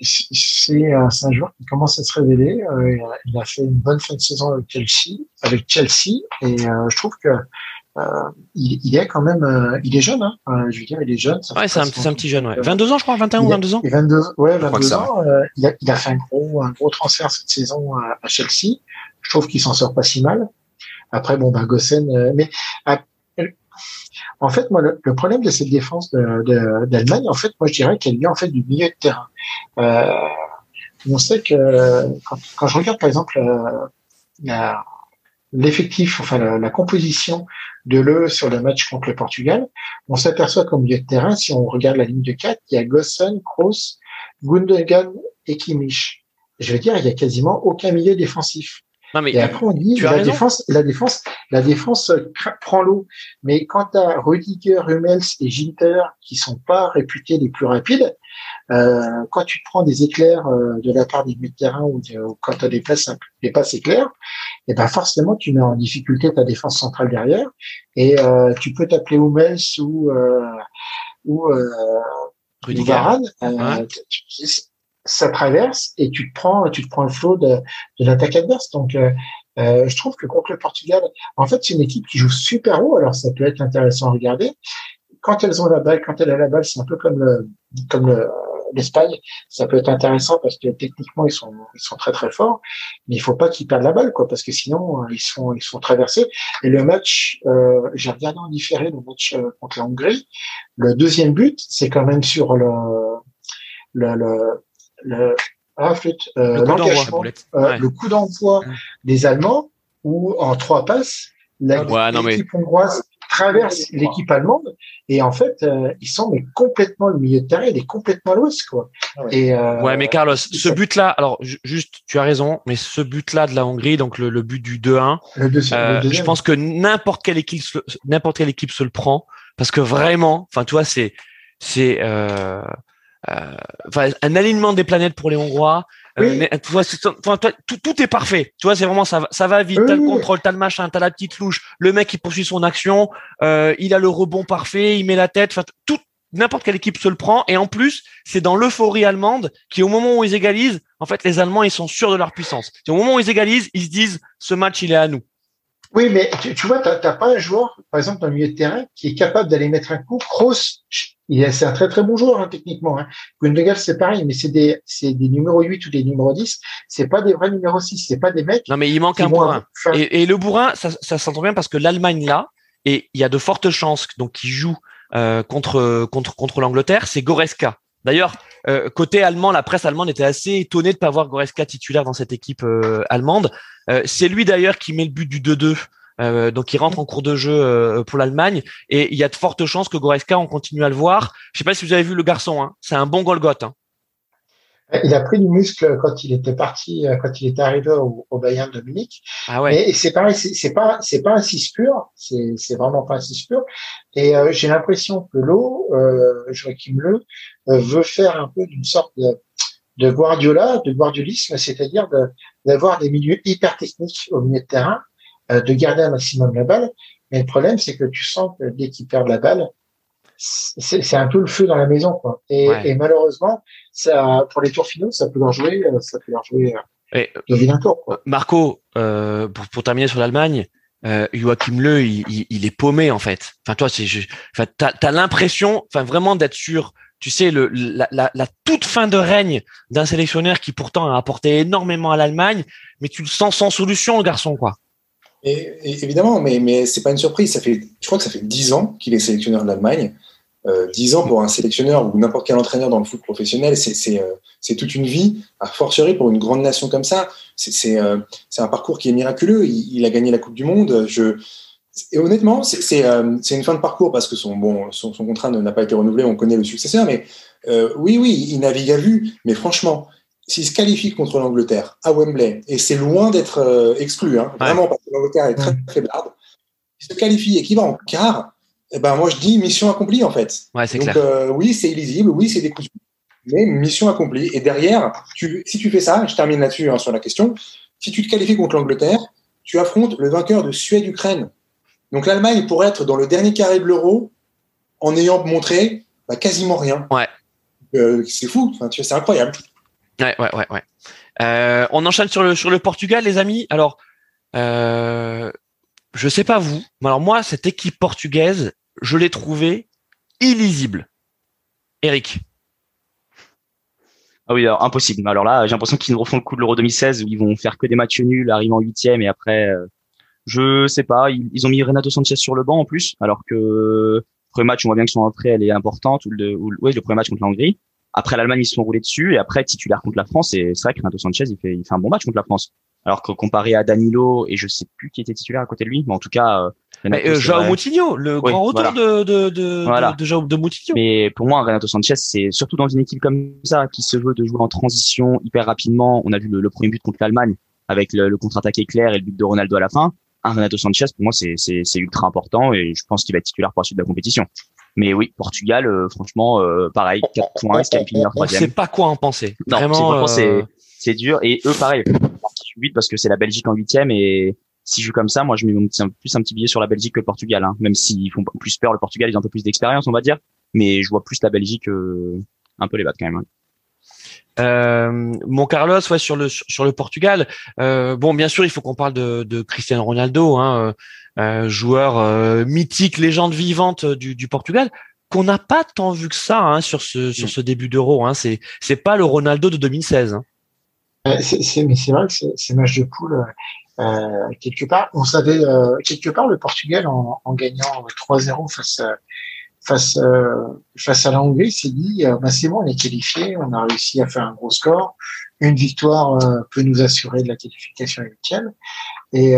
c'est un joueur qui commence à se révéler. Euh, il a fait une bonne fin de saison avec Chelsea, avec Chelsea, et je trouve que euh, il, il, est quand même, euh, il est jeune, hein. Euh, je veux dire, il est jeune. Ouais, c'est un, un, petit jeune, ouais. 22 ans, je crois, 21 ou 22 ans. 22, ouais, 22 ans. il, a, il a fait un gros, un gros transfert cette saison à, à Chelsea. je trouve qu'il s'en sort pas si mal. Après, bon, ben, Gossen, euh, mais en fait, moi, le, problème de cette défense d'Allemagne, de, en fait, moi, je dirais qu'elle vient en fait du milieu de terrain. Euh, on sait que quand, je regarde, par exemple, euh, l'effectif, enfin la, la, composition de l'E sur le match contre le Portugal, on s'aperçoit qu'au milieu de terrain, si on regarde la ligne de 4, il y a Gossen, Kroos, Gundogan et Kimmich. Je veux dire, il y a quasiment aucun milieu défensif. Non, mais et après, on dit, la défense, la défense, la défense prend l'eau. Mais quand tu as Rudiger, Hummels et Ginter, qui sont pas réputés les plus rapides, euh, quand tu te prends des éclairs euh, de la part des milieux de terrain ou, quand tu as des passes, des passes éclairs, et eh ben forcément, tu mets en difficulté ta défense centrale derrière. Et euh, tu peux t'appeler Hummels ou, euh, ou, euh, Rudiger. Varane. Euh, ça traverse et tu te prends, tu te prends le flot de, de l'attaque adverse. Donc, je trouve que contre le Portugal, en fait, c'est une équipe qui joue super haut. Alors, ça peut être intéressant à regarder. Quand elles ont la balle, quand elle a la balle, c'est un peu comme le, comme l'Espagne. Ça peut être intéressant parce que techniquement ils sont ils sont très très forts, mais il faut pas qu'ils perdent la balle quoi parce que sinon ils sont ils sont traversés. Et le match, euh, j'ai regardé en différé le match euh, contre la Hongrie. Le deuxième but, c'est quand même sur le le, le le, ah, euh, le coup d'envoi des Allemands où en trois passes, l'équipe hongroise traverse l'équipe allemande et en fait euh, ils sont mais complètement le milieu de terrain il est complètement à l'ouest quoi. Ah ouais. et euh, ouais mais Carlos ce but là alors juste tu as raison mais ce but là de la Hongrie donc le, but du 2-1 je pense que n'importe quelle équipe n'importe quelle équipe se le prend parce que vraiment enfin tu vois c'est c'est euh, un alignement des planètes pour les Hongrois. Euh, mais, tu vois, tout, tout, est parfait. Tu vois, c'est vraiment ça, ça va vite. T'as le contrôle, t'as le machin, t'as la petite louche. Le mec, il poursuit son action. Euh, il a le rebond parfait. Il met la tête. Enfin, tout, n'importe quelle équipe se le prend. Et en plus, c'est dans l'euphorie allemande qui, au moment où ils égalisent, en fait, les Allemands, ils sont sûrs de leur puissance. au moment où ils égalisent, ils se disent, ce match, il est à nous. Oui, mais tu, tu vois, t'as pas un joueur, par exemple, dans le milieu de terrain, qui est capable d'aller mettre un coup. Kroos, c'est un très très bon joueur hein, techniquement. Hein. Gundogan c'est pareil, mais c'est des c'est des numéros 8 ou des numéros 10. C'est pas des vrais numéros 6. C'est pas des mecs. Non mais il manque un bourrin. Et, et, le bourrin, ça, ça s'entend bien parce que l'Allemagne là, et il y a de fortes chances donc qui joue euh, contre contre contre l'Angleterre, c'est Goreska. D'ailleurs, euh, côté allemand, la presse allemande était assez étonnée de pas voir Goreska titulaire dans cette équipe euh, allemande. Euh, c'est lui d'ailleurs qui met le but du 2-2 euh, donc il rentre en cours de jeu pour l'Allemagne et il y a de fortes chances que Goreska on continue à le voir. Je sais pas si vous avez vu le garçon, hein. c'est un bon Golgoth. Hein. Il a pris du muscle quand il était parti, euh, quand il était arrivé au, Bayern de Munich. Ah ouais. Et, c'est pareil, c'est pas, c'est pas un 6 pur, c'est, c'est vraiment pas un 6 pur. Et j'ai l'impression que l'eau, euh, Joachim Le, veut faire un peu d'une sorte de, de Guardiola, de guardiolisme, c'est-à-dire d'avoir des milieux hyper techniques au milieu de terrain euh, de garder un maximum la balle. Mais le problème, c'est que tu sens que dès qu'ils perdent la balle, c'est un peu le feu dans la maison, quoi. Et, et, malheureusement, ça, pour les tours finaux, ça peut leur jouer, euh, ça peut leur jouer euh, et, tour, quoi. Marco, euh, pour, pour, terminer sur l'Allemagne, euh, Joachim Le, il, il, il, est paumé en fait. Enfin, toi, c'est, enfin, t'as as, l'impression, enfin, vraiment d'être sûr. Tu sais, le, la, la, la, toute fin de règne d'un sélectionneur qui pourtant a apporté énormément à l'Allemagne, mais tu le sens sans solution, le garçon, quoi. Et, évidemment, mais, mais c'est pas une surprise. Ça fait, je crois que ça fait dix ans qu'il est sélectionneur de l'Allemagne. Euh, dix ans pour un sélectionneur ou n'importe quel entraîneur dans le foot professionnel, c'est euh, toute une vie, à fortiori pour une grande nation comme ça. C'est euh, un parcours qui est miraculeux. Il, il, a gagné la Coupe du Monde. Je, et honnêtement, c'est euh, une fin de parcours parce que son, bon, son, son contrat n'a pas été renouvelé. On connaît le successeur, mais euh, oui, oui, il navigue à vue. Mais franchement, s'il se qualifie contre l'Angleterre à Wembley, et c'est loin d'être euh, exclu, hein, vraiment, parce que l'Angleterre est très faiblarde, il se qualifie et qu'il va en quart, eh ben, moi je dis mission accomplie en fait. Ouais, Donc clair. Euh, oui, c'est illisible, oui, c'est des coups mais mission accomplie. Et derrière, tu, si tu fais ça, je termine là-dessus hein, sur la question, si tu te qualifies contre l'Angleterre, tu affrontes le vainqueur de Suède-Ukraine. Donc l'Allemagne pourrait être dans le dernier carré de l'euro en ayant montré bah, quasiment rien. Ouais. Euh, c'est fou, enfin, c'est incroyable. Ouais, ouais, ouais, ouais. Euh, on enchaîne sur le sur le Portugal, les amis. Alors, euh, je sais pas vous, mais alors moi, cette équipe portugaise, je l'ai trouvée illisible. Eric. Ah oui, alors, impossible. Alors là, j'ai l'impression qu'ils refont le coup de l'Euro 2016 où ils vont faire que des matchs nuls, arriver en huitième et après, euh, je sais pas. Ils, ont mis Renato Sanchez sur le banc en plus, alors que le premier match, on voit bien que son entrée elle est importante. Ou le, oui, le premier match contre la Hongrie. Après l'Allemagne, ils se sont roulés dessus et après titulaire contre la France. Et c'est vrai que Renato Sanchez, il fait, il fait un bon match contre la France. Alors que comparé à Danilo et je sais plus qui était titulaire à côté de lui, mais en tout cas, euh, mais euh, Moutinho, le grand retour de de de, voilà. de, de, de Moutinho. Mais pour moi, Renato Sanchez, c'est surtout dans une équipe comme ça qui se veut de jouer en transition hyper rapidement. On a vu le, premier but contre l'Allemagne avec le, contre-attaque éclair et le but de Ronaldo à la fin. Un Renato Sanchez, pour moi, c'est c'est ultra important et je pense qu'il va être titulaire pour la suite de la compétition. Mais oui, Portugal, euh, franchement, euh, pareil, 4 points, qualifie meilleur troisième. On sait pas quoi en penser. Non, Vraiment, c'est c'est dur et eux, pareil, parce que c'est la Belgique en huitième et si je joue comme ça, moi, je mets plus un petit billet sur la Belgique que le Portugal, hein. même s'ils font plus peur. Le Portugal, ils ont un peu plus d'expérience, on va dire, mais je vois plus la Belgique euh, un peu les battre quand même. Euh, mon Carlos, ouais, sur le sur le Portugal. Euh, bon, bien sûr, il faut qu'on parle de, de Cristiano Ronaldo, hein, euh, joueur euh, mythique, légende vivante du, du Portugal, qu'on n'a pas tant vu que ça hein, sur ce sur mm. ce début d'Euro. Hein. C'est c'est pas le Ronaldo de 2016. Hein. C'est mais c'est vrai que ces matchs de poule, euh, quelque part, on savait euh, quelque part le Portugal en, en gagnant 3-0 face à, face euh, face à la Hongrie s'est dit bah c'est bon on est qualifié, on a réussi à faire un gros score, une victoire peut nous assurer de la qualification huitième et,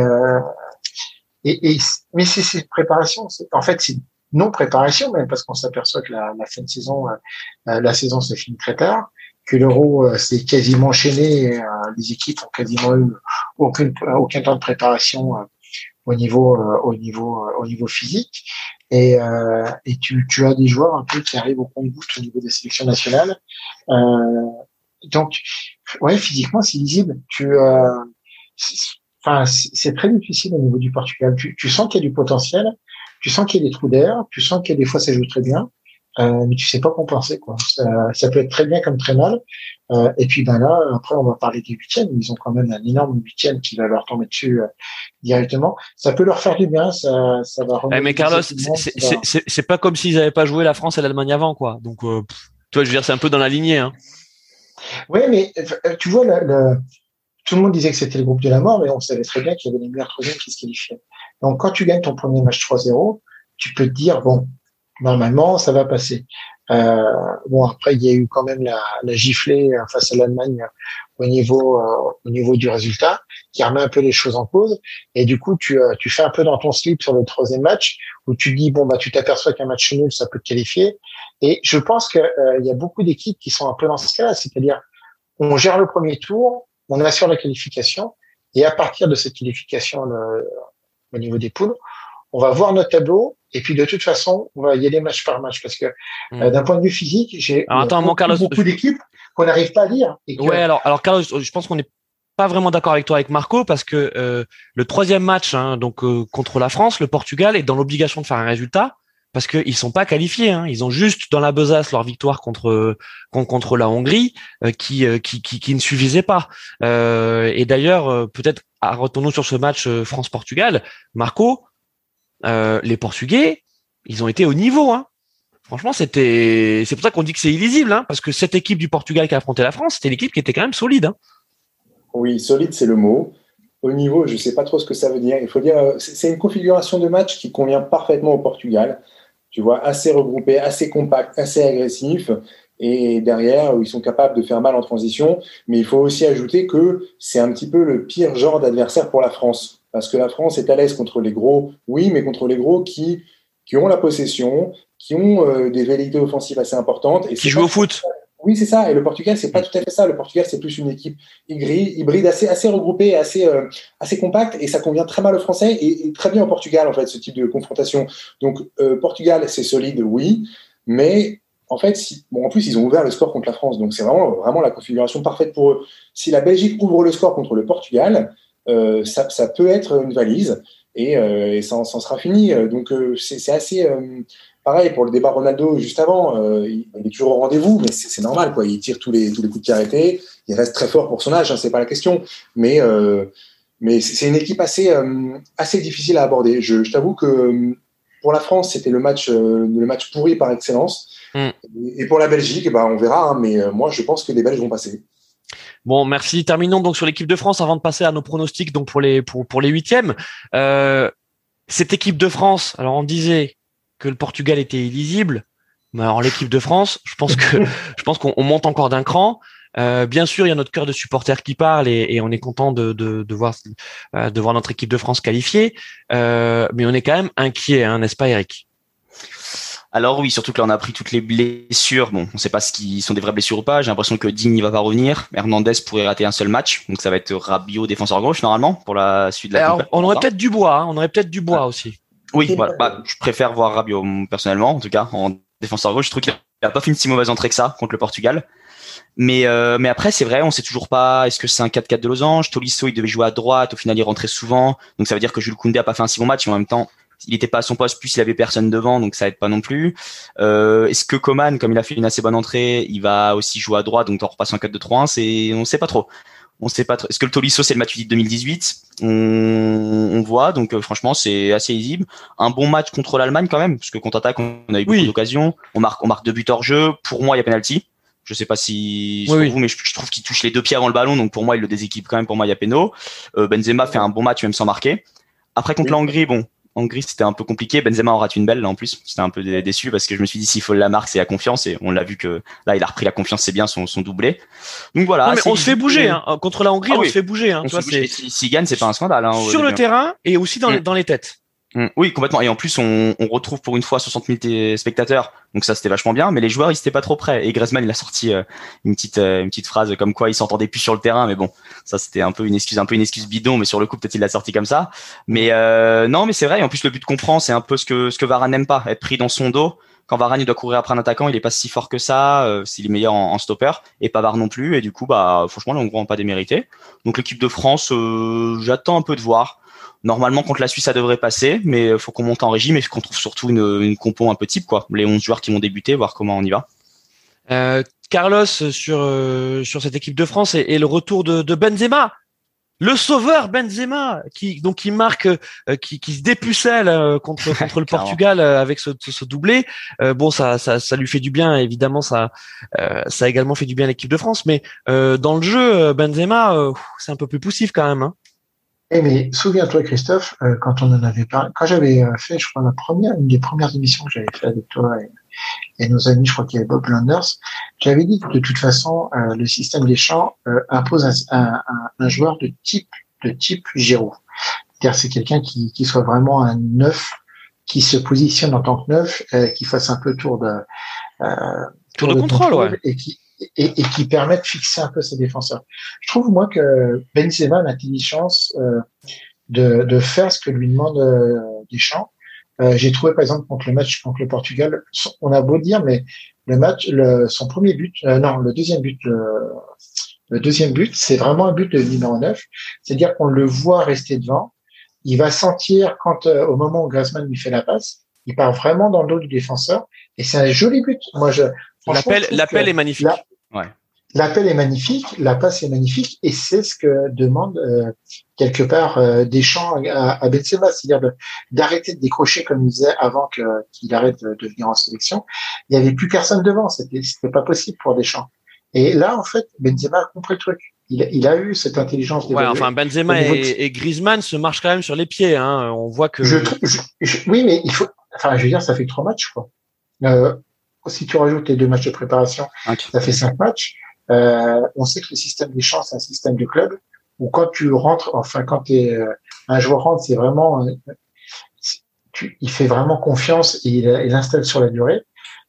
et, et mais c'est ces préparations, en fait c'est non préparation même parce qu'on s'aperçoit que la, la, fin de saison la saison se finit très tard que l'euro euh, s'est quasiment enchaîné. Euh, les équipes ont quasiment eu aucun, aucun temps de préparation euh, au niveau, au niveau, au niveau physique. Et, et tu, tu as des joueurs un peu qui arrivent au compte-goutte au niveau des sélections nationales. donc, ouais, physiquement, c'est lisible. Tu, enfin, c'est très difficile au niveau du Portugal. Tu, tu sens qu'il y a du potentiel, tu sens qu'il y a des trous d'air, tu sens qu'il des fois ça joue très bien, euh, mais tu sais pas compenser quoi. Ça, ça, peut être très bien comme très mal. Euh, et puis ben là, après on va parler des huitièmes. Ils ont quand même un énorme huitième qui va leur tomber dessus euh, directement. Ça peut leur faire du bien. Ça, ça va. Eh, mais Carlos, c'est pas comme s'ils avaient pas joué la France et l'Allemagne avant quoi. Donc toi, je veux dire, c'est un peu dans la lignée. Hein. Oui, mais tu vois, le, le, tout le monde disait que c'était le groupe de la mort, mais on savait très bien qu'il y avait les meilleurs troisièmes qui se qualifiaient. Donc quand tu gagnes ton premier match 3-0, tu peux te dire bon, normalement, ça va passer. Euh, bon, après, il y a eu quand même la, la giflée euh, face à l'Allemagne au niveau euh, au niveau du résultat, qui remet un peu les choses en cause. Et du coup, tu, euh, tu fais un peu dans ton slip sur le troisième match, où tu dis bon bah tu t'aperçois qu'un match nul, ça peut te qualifier. Et je pense qu'il il y a beaucoup d'équipes qui sont un peu dans ce cas-là, c'est-à-dire on gère le premier tour, on assure la qualification, et à partir de cette qualification le, au niveau des poules, on va voir notre tableau et puis de toute façon, on va y aller match par match parce que hmm. euh, d'un point de vue physique, j'ai beaucoup, beaucoup d'équipes qu'on n'arrive pas à lire. Et Ouais, alors, alors Carlos, je pense qu'on n'est pas vraiment d'accord avec toi avec Marco parce que euh, le troisième match, hein, donc euh, contre la France, le Portugal est dans l'obligation de faire un résultat parce qu'ils sont pas qualifiés. Hein. Ils ont juste dans la besace leur victoire contre contre la Hongrie qui, qui, qui, qui ne suffisait pas. et d'ailleurs, peut-être retournons sur ce match France-Portugal, Marco euh, les Portugais, ils ont été au niveau. Hein. Franchement, c'était, c'est pour ça qu'on dit que c'est illisible, hein, parce que cette équipe du Portugal qui a affronté la France, c'était l'équipe qui était quand même solide. Hein. Oui, solide, c'est le mot. Au niveau, je ne sais pas trop ce que ça veut dire. Il faut dire, euh, c'est une configuration de match qui convient parfaitement au Portugal. Tu vois, assez regroupé, assez compact, assez agressif. Et derrière, ils sont capables de faire mal en transition. Mais il faut aussi ajouter que c'est un petit peu le pire genre d'adversaire pour la France parce que la France est à l'aise contre les gros, oui, mais contre les gros qui, qui ont la possession, qui ont euh, des velléités offensives assez importantes. Et qui jouent au foot. Oui, c'est ça. Et le Portugal, c'est pas tout à fait ça. Le Portugal, c'est plus une équipe hybride, assez, assez regroupée, assez, euh, assez compacte, et ça convient très mal aux Français et, très bien au Portugal, en fait, ce type de confrontation. Donc, euh, Portugal, c'est solide, oui, mais en fait, si, bon, en plus, ils ont ouvert le score contre la France, donc c'est vraiment, vraiment la configuration parfaite pour eux. Si la Belgique ouvre le score contre le Portugal, ça, ça, peut être une valise et, euh, et ça, en sera fini. Donc euh, c'est assez pareil pour le débat Ronaldo juste avant. il, est toujours au rendez-vous, mais c'est normal quoi. Il tire tous les tous les coups de pied arrêtés. Il reste très fort pour son âge, hein, c'est pas la question. Mais mais c'est une équipe assez assez difficile à aborder. Je, je t'avoue que pour la France, c'était le match le match pourri par excellence. Mm. Et, pour la Belgique, ben, on verra, hein, mais moi, je pense que les Belges vont passer. Bon, merci. Terminons donc sur l'équipe de France avant de passer à nos pronostics donc pour les pour, pour les huitièmes. Euh, cette équipe de France, alors on disait que le Portugal était illisible, mais alors l'équipe de France, je pense que je pense qu'on monte encore d'un cran. Euh, bien sûr, il y a notre cœur de supporter qui parle et, et on est content de, de, de voir euh, de voir notre équipe de France qualifiée, euh, mais on est quand même inquiet, hein, n'est-ce pas, Eric? Alors oui, surtout que là on a pris toutes les blessures. Bon, on ne sait pas ce qui sont des vraies blessures ou pas. J'ai l'impression que Digne ne va pas revenir. Hernandez pourrait rater un seul match, donc ça va être Rabiot défenseur gauche normalement pour la suite de la. Alors, on aurait peut-être du bois. Hein. On aurait peut-être du bois aussi. Oui, voilà. Bah, je préfère voir Rabiot personnellement, en tout cas en défenseur gauche. Je trouve qu'il a pas fait une si mauvaise entrée que ça contre le Portugal. Mais euh, mais après c'est vrai, on sait toujours pas. Est-ce que c'est un 4-4 de losange? Tolisso il devait jouer à droite, au final il rentrait souvent, donc ça veut dire que Jules Koundé a pas fait un si bon match. Mais en même temps, il n'était pas à son poste, plus il avait personne devant, donc ça aide pas non plus. Euh, Est-ce que Coman, comme il a fait une assez bonne entrée, il va aussi jouer à droite, donc on repasse en 4-2-3-1, c'est, on sait pas trop. On sait pas trop. Est-ce que le Tolisso c'est le Matuidi de 2018 on, on voit, donc euh, franchement c'est assez lisible. Un bon match contre l'Allemagne quand même, parce que contre attaque on a eu beaucoup d'occasions. On marque, on marque deux buts hors jeu. Pour moi il y a penalty. Je sais pas si oui, vous, mais je, trouve qu'il touche les deux pieds avant le ballon, donc pour moi il le déséquipe quand même. Pour moi il y a péno. Euh, Benzema fait un bon match même sans marquer. Après contre la Hongrie, bon, c'était un peu compliqué. Benzema en rate une belle, là, en plus. J'étais un peu déçu parce que je me suis dit, s'il faut la marque, c'est la confiance. Et on l'a vu que là, il a repris la confiance, c'est bien son, son doublé. Donc voilà. on se fait bouger, hein. Contre la Hongrie, ah on se fait bouger, hein. S'il gagne, c'est pas un scandale, hein, Sur le terrain et aussi dans, les, mm. dans les têtes. Mm. Oui, complètement. Et en plus, on, on, retrouve pour une fois 60 000 spectateurs. Donc ça, c'était vachement bien. Mais les joueurs, ils étaient pas trop prêts. Et Griezmann, il a sorti euh, une petite euh, une petite phrase comme quoi il s'entendait plus sur le terrain. Mais bon, ça c'était un peu une excuse, un peu une excuse bidon. Mais sur le coup, peut-être il l'a sorti comme ça. Mais euh, non, mais c'est vrai. Et en plus, le but qu'on prend, c'est un peu ce que ce que Varane n'aime pas, être pris dans son dos. Quand Varane il doit courir après un attaquant, il est pas si fort que ça. Euh, s'il est meilleur en, en, stopper et Pavard non plus. Et du coup, bah franchement, là, on ne pas démérité. Donc l'équipe de France, j'attends un peu de voir Normalement, contre la Suisse, ça devrait passer, mais il faut qu'on monte en régime et qu'on trouve surtout une, une compo un peu type, quoi. Les 11 joueurs qui vont débuter, voir comment on y va. Euh, Carlos, sur, euh, sur cette équipe de France et, le retour de, de, Benzema, le sauveur Benzema, qui donc qui marque, euh, qui, qui se dépucelle euh, contre contre le Portugal avec ce, ce, doublé. bon, ça, ça, ça lui fait du bien, évidemment, ça ça a également fait du bien à l'équipe de France, mais dans le jeu, Benzema, c'est un peu plus poussif quand même. Hein. Eh mais souviens-toi Christophe, euh, quand on en avait parlé, quand j'avais euh, fait, je crois la première, une des premières émissions que j'avais fait avec toi et, nos amis, je crois qu'il y avait Bob Landers, j'avais dit que de toute façon, euh, le système des champs impose un, un, joueur de type de type Giroud. C'est-à-dire c'est quelqu'un qui, qui soit vraiment un neuf, qui se positionne en tant que neuf, qui fasse un peu tour de tour, de, contrôle, ouais. et qui et, et, qui permet de fixer un peu ses défenseurs. Je trouve moi que Benzema a l'intelligence euh, de, de, faire ce que lui demande euh, Deschamps. Euh, J'ai trouvé par exemple contre le match contre le Portugal, on a beau dire, mais le match, le, son premier but, euh, non, le deuxième but, le, le deuxième but, c'est vraiment un but de numéro 9. C'est-à-dire qu'on le voit rester devant. Il va sentir quand, euh, au moment où Griezmann lui fait la passe, il part vraiment dans le dos du défenseur. Et c'est un joli but. Moi, je, l'appel, l'appel est magnifique. Ouais. L'appel est magnifique, la passe est magnifique, et c'est ce que demande euh, quelque part euh, Deschamps à, à Benzema, c'est-à-dire d'arrêter de, décrocher comme il disait avant que, qu'il arrête de, venir en sélection. Il n'y avait plus personne devant, c'était, c'était pas possible pour Deschamps. Et là, en fait, Benzema a compris le truc. Il, il a eu cette intelligence. Ouais, enfin, Benzema et, et, Griezmann se marchent quand même sur les pieds. Hein. On voit que. Je, oui, mais il faut. Enfin, je veux dire, ça fait trois matchs, quoi. Euh, si tu rajoutes les deux matchs de préparation, ça fait cinq matchs. Euh, on sait que le système des champs, c'est un système de club où quand tu rentres, enfin quand es, euh, un joueur rentre, c'est vraiment, euh, tu, il fait vraiment confiance et il, il installe sur la durée.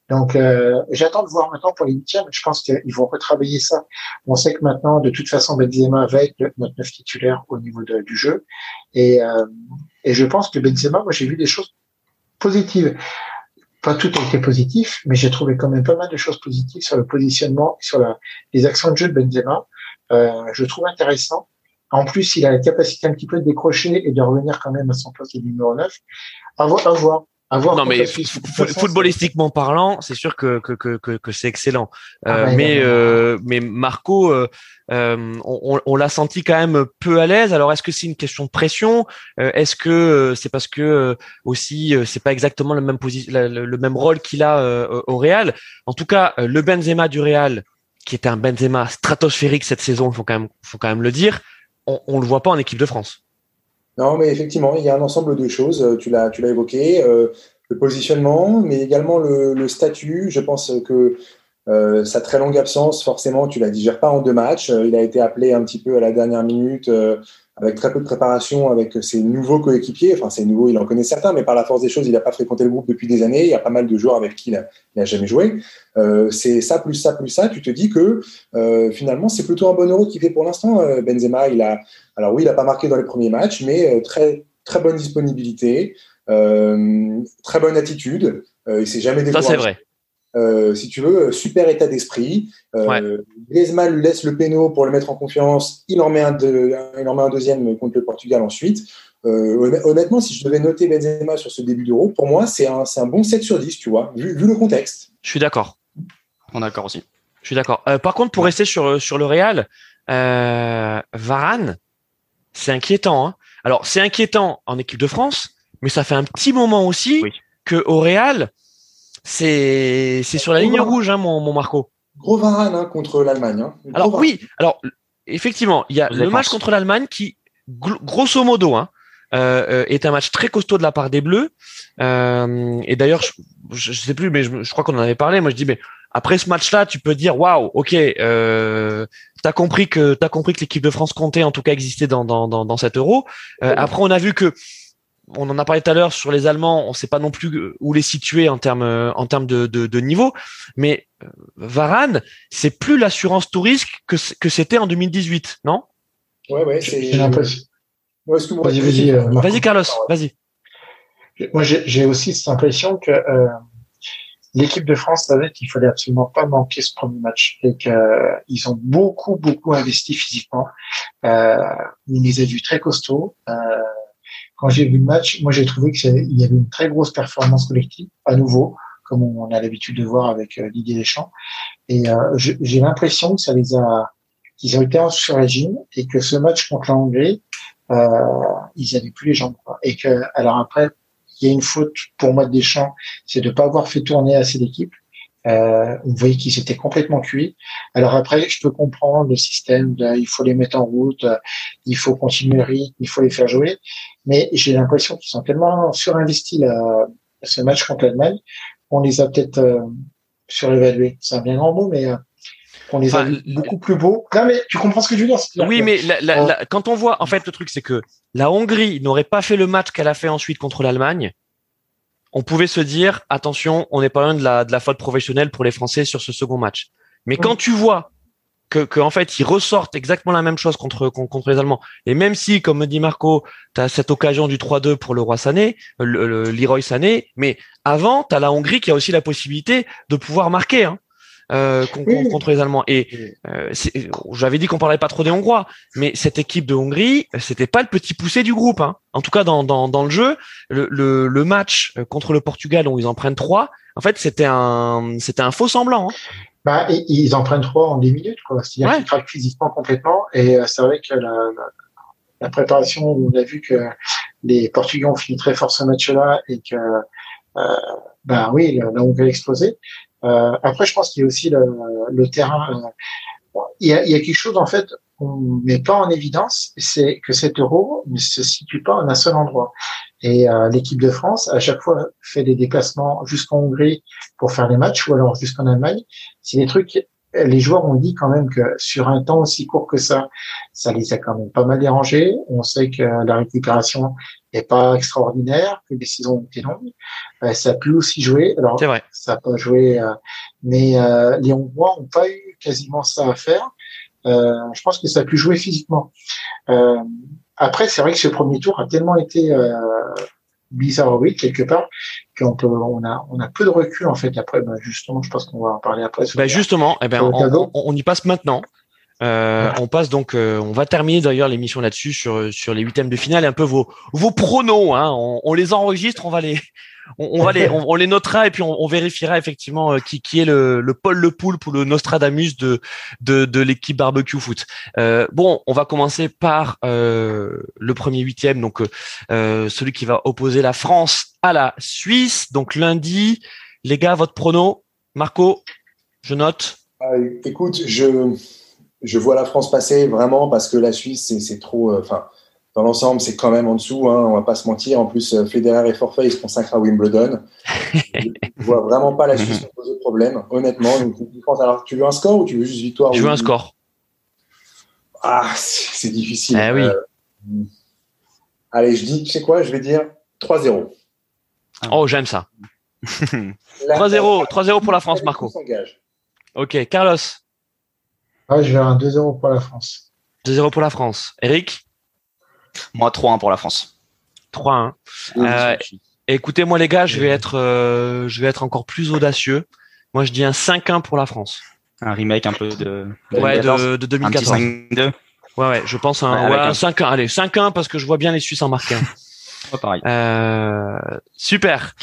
Donc euh, j'attends de voir maintenant pour les huitièmes. Je pense qu'ils vont retravailler ça. On sait que maintenant, de toute façon, Benzema va être notre neuf titulaire au niveau de, du jeu. Et, euh, et je pense que Benzema, moi j'ai vu des choses positives pas tout a été positif, mais j'ai trouvé quand même pas mal de choses positives sur le positionnement, sur la, les actions de jeu de Benzema. Euh, je trouve intéressant. En plus, il a la capacité un petit peu de décrocher et de revenir quand même à son poste de numéro 9. À voir, à voir, non, mais footballistiquement parlant, c'est sûr que, que, que, que, c'est excellent. Ah euh, mais, euh, mais Marco, euh, on, on l'a senti quand même peu à l'aise. Alors, est-ce que c'est une question de pression? Est-ce que c'est parce que aussi c'est pas exactement le même position, le, même rôle qu'il a au Real? En tout cas, le Benzema du Real, qui était un Benzema stratosphérique cette saison, il faut quand même, faut quand même le dire, on, on le voit pas en équipe de France. Non, mais effectivement, il y a un ensemble de choses. Euh, tu l'as, tu l'as évoqué, euh, le positionnement, mais également le, statut. Je pense que euh, sa très longue absence, forcément, tu la digères pas en deux matchs. il a été appelé un petit peu à la dernière minute avec très peu de préparation avec ses nouveaux coéquipiers. Enfin, c'est nouveau, il en connaît certains, mais par la force des choses, il n'a pas fréquenté le groupe depuis des années. Il y a pas mal de joueurs avec qui il n'a jamais joué. Euh, c'est ça plus ça plus ça. Tu te dis que euh, finalement, c'est plutôt un bon euro qu'il fait pour l'instant. Euh, Benzema, il a, alors oui, il n'a pas marqué dans les premiers matchs, mais très très bonne disponibilité, très bonne attitude. il s'est jamais découragé. Ça c'est vrai. Euh, si tu veux, super état d'esprit. Euh, Griezmann lui laisse le péno pour le mettre en confiance. Il en met un, il en met un deuxième contre le Portugal ensuite. Euh, honnêtement, si je devais noter Benzema sur ce début d'Euro, pour moi, c'est un, un, bon 7 sur 10, tu vois, vu, vu le contexte. Je suis d'accord. On est d'accord aussi. Je suis d'accord. Euh, par contre, pour rester sur, sur le Real, euh, Varane, c'est inquiétant. Hein. Alors, c'est inquiétant en équipe de France, mais ça fait un petit moment aussi oui. que au Real, c'est c'est sur la ligne rouge, hein, mon, mon Marco. Gros Varane hein, contre l'Allemagne. Hein. Alors oui, alors effectivement, il y a le match contre l'Allemagne qui, grosso modo, hein, euh, euh, est un match très costaud de la part des Bleus. Euh, et d'ailleurs, je, je, sais plus, mais je, je crois qu'on en avait parlé. Moi, je dis, mais après ce match-là, tu peux dire, waouh, ok, euh, t'as compris que t'as compris que l'équipe de France comptait, en tout cas existait dans dans dans, dans cet Euro. Euh, après, on a vu que on en a parlé tout à l'heure sur les Allemands, on ne sait pas non plus où les situer en termes en termes de, de, niveau, mais euh, Varane, c'est plus l'assurance tout risque que que c'était en 2018, non? Ouais, ouais, c'est. Vas-y, vas-y, euh, vas-y, Carlos, vas-y. Moi, j'ai aussi cette impression que euh, l'équipe de France savait qu'il fallait absolument pas manquer ce premier match et qu'ils ont beaucoup, beaucoup investi physiquement. Euh, on les a vus très costauds. Euh, quand j'ai vu le match, moi j'ai trouvé qu'il y avait une très grosse performance collective, à nouveau, comme on a l'habitude de voir avec euh, Didier Deschamps. Et euh, j'ai l'impression que ça les a, qu'ils ont été en sur-régime et que ce match contre la Hongrie, euh, ils n'avaient plus les jambes. Quoi. Et que, alors après, il y a une faute pour moi de Deschamps, c'est de ne pas avoir fait tourner assez d'équipes. Euh, vous voyez qu'ils étaient complètement cuits. Alors après, je peux comprendre le système de, il faut les mettre en route, il faut continuer le rythme, il faut les faire jouer. Mais j'ai l'impression qu'ils sont tellement surinvestis là, ce match contre l'Allemagne qu'on les a peut-être euh, surévalués. C'est un bien grand mot, mais euh, qu'on les a beaucoup plus beaux. Non, mais tu comprends ce que je veux dire Oui, mais la, euh, quand on voit, en fait, le truc, c'est que la Hongrie n'aurait pas fait le match qu'elle a fait ensuite contre l'Allemagne on pouvait se dire attention, on n'est pas loin de la, de la faute professionnelle pour les Français sur ce second match. Mais quand tu vois que, que, en fait ils ressortent exactement la même chose contre contre les Allemands, et même si, comme me dit Marco, tu as cette occasion du 3-2 pour le roi Sané, le, Leroy Sané, mais avant, tu as la Hongrie qui a aussi la possibilité de pouvoir marquer. Hein. Euh, contre les Allemands. Et euh, j'avais dit qu'on parlait pas trop des Hongrois, mais cette équipe de Hongrie, c'était pas le petit poussé du groupe. Hein. En tout cas, dans, dans, dans le jeu, le, le, le, match euh, contre le Portugal où ils en prennent trois, en fait, c'était un c'était un faux semblant. Hein. Bah, et, ils en prennent trois en 10 minutes, quoi. C'est-à-dire qu'ils craquent physiquement complètement. Et euh, c'est vrai que la, la, la, préparation, on a vu que les Portugais ont fini très fort ce match-là et que, euh, bah oui, la Hongrie a explosé. Euh, après, je pense qu'il y a aussi le, le terrain. Euh, il, y a, il y a quelque chose en fait qu'on met pas en évidence, c'est que cet euro ne se situe pas en un seul endroit. Et euh, l'équipe de France, à chaque fois, fait des déplacements jusqu'en Hongrie pour faire les matchs, ou alors jusqu'en Allemagne. C'est des trucs. Les joueurs ont dit quand même que sur un temps aussi court que ça, ça les a quand même pas mal dérangés. On sait que la récupération n'est pas extraordinaire, que les saisons ont été longues. Euh, ça a pu aussi jouer. Alors, vrai. ça n'a pas joué, euh, mais euh, les Hongrois n'ont pas eu quasiment ça à faire. Je pense que ça a pu jouer physiquement. après, c'est vrai que ce premier tour a tellement été bizarroïde quelque part qu'on peut, on a, on a peu de recul en fait. Après, bah, justement, je pense qu'on va en parler après. Bah justement, eh ben, on, on, y passe maintenant. Euh, on passe donc, euh, on va terminer d'ailleurs l'émission là-dessus sur sur les huitièmes de finale, un peu vos vos pronos. Hein, on, les enregistre, on va les on, va les, on, les notera et puis on, vérifiera effectivement qui, qui est le, le Paul Le Poulpe ou le Nostradamus de, de, de l'équipe barbecue foot. bon, on va commencer par le premier huitième, donc celui qui va opposer la France à la Suisse. Donc lundi, les gars, votre prono, Marco, je note. Ah, écoute, je, je vois la France passer vraiment parce que la Suisse, c'est trop. Euh, dans l'ensemble, c'est quand même en dessous. Hein, on va pas se mentir. En plus, euh, Federer est forfait, il se consacre à Wimbledon. je vois vraiment pas la Suisse poser de problème, honnêtement. alors, tu veux un score ou tu veux juste victoire Je veux un score. Ah, c'est difficile. Eh oui. Euh, allez, je dis, tu sais quoi Je vais dire 3-0. Oh, j'aime ça. 3-0, 3-0 pour la France, Marco. Ok, Carlos. Ah, je vais un 2-0 pour la France. 2-0 pour la France. Eric Moi, 3-1 pour la France. 3-1. Euh, écoutez, moi, les gars, je vais être, euh, je vais être encore plus audacieux. Moi, je dis un 5-1 pour la France. Un remake un peu de, ouais, de, 2014. Un 5-2. Ouais, ouais, je pense un, ouais, un 5-1. Allez, 5-1 parce que je vois bien les Suisses en marquer un. pareil. Euh, super.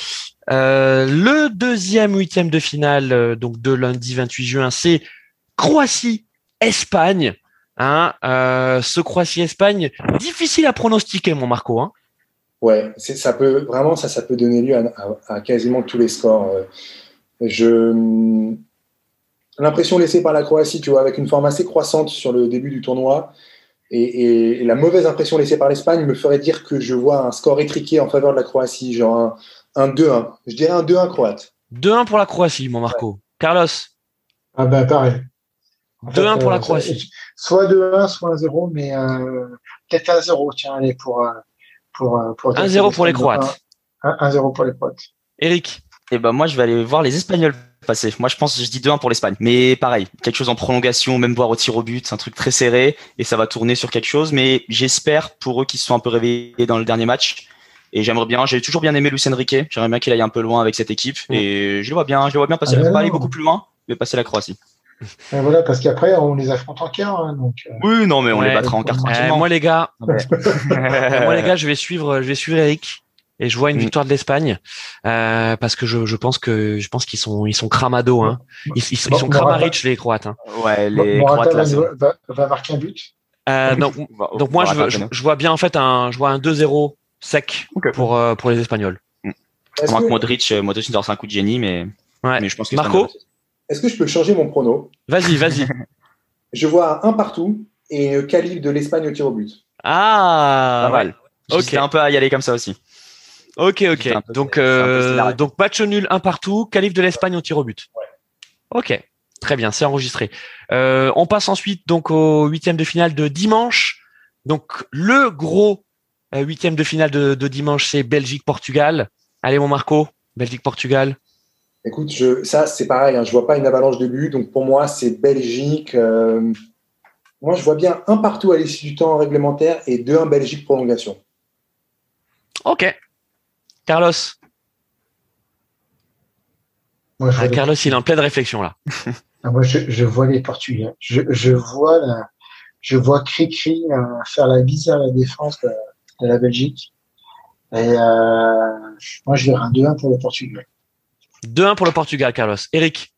Euh, le deuxième huitième de finale, euh, donc de lundi 28 juin, c'est Croatie-Espagne. Hein, euh, ce Croatie-Espagne, difficile à pronostiquer, mon Marco. Hein. Ouais, ça peut vraiment ça, ça peut donner lieu à, quasiment tous les scores. Je l'impression laissée par la Croatie, tu vois, avec une forme assez croissante sur le début du tournoi, et, et la mauvaise impression laissée par l'Espagne me ferait dire que je vois un score étriqué en faveur de la Croatie, genre un, un 2-1. Je dirais un 2-1 croate. 2-1 pour la Croatie, mon Marco. Carlos Ah ben pareil. 2-1 pour la euh, Croatie. Soit 2-1, soit 1-0, mais euh, peut-être 1-0, tiens, allez, pour. Euh, pour, pour 1-0 pour les Croates. 1-0 pour les Croates. Eric Eh ben moi, je vais aller voir les Espagnols passer. Moi, je pense, je dis 2-1 pour l'Espagne. Mais pareil, quelque chose en prolongation, même voir au tir au but, c'est un truc très serré et ça va tourner sur quelque chose. Mais j'espère pour eux qui se sont un peu réveillés dans le dernier match et j'aimerais bien, j'ai toujours bien aimé Luis Enrique. J'aimerais bien qu'il aille un peu loin avec cette équipe. Mm. Et je le vois bien, je le vois bien passer, ah, pas aller beaucoup plus loin, mais passer la Croatie. Et voilà, parce qu'après, on les affronte en quart. Hein, donc, euh. Oui, non, mais on les battra en quart tranquillement. moi, les gars, moi, les gars, je vais suivre, je vais suivre Eric. Et je vois une mm. victoire de l'Espagne euh, parce que je, je, pense que je pense qu'ils sont ils sont cramado hein. Ils, ils, sont cramaric les Croates. Hein. Ouais, les Croates là, va, va, marquer un but. Euh, donc, donc moi je, je, je, vois bien en fait un je vois un 2-0 sec pour, euh, pour les Espagnols. Mm. Est-ce que... Modric, euh, Modric un coup de génie, mais, ouais. mais je pense que Marco Est-ce que je peux changer mon prono? Vas-y, vas-y. je vois un partout et calibre de l'Espagne au tir au but. Ah, pas mal. Ok. un peu à y aller comme ça aussi. Ok, ok. donc, euh, donc match nul, un partout, calibre de l'Espagne au tir au but. Ouais. Ok, très bien, c'est enregistré. Euh, on passe ensuite donc au huitième de finale de dimanche. Donc le gros euh, huitième de finale de, dimanche, c'est Belgique-Portugal. Allez, mon Marco, Belgique-Portugal. Écoute, je, ça c'est pareil, hein, je vois pas une avalanche de but, donc pour moi c'est Belgique. Euh, moi je vois bien un partout à l'issue du temps réglementaire et deux en Belgique prolongation. Ok. Carlos. Ah, Carlos, il est en pleine réflexion là. Ah, moi je, vois les Portugais. Je, je vois la, je vois Cricri euh, faire la bise à la défense de la Belgique. Et euh, moi, je vais un 2-1 pour le Portugal. 2-1 pour le Portugal, Carlos. Eric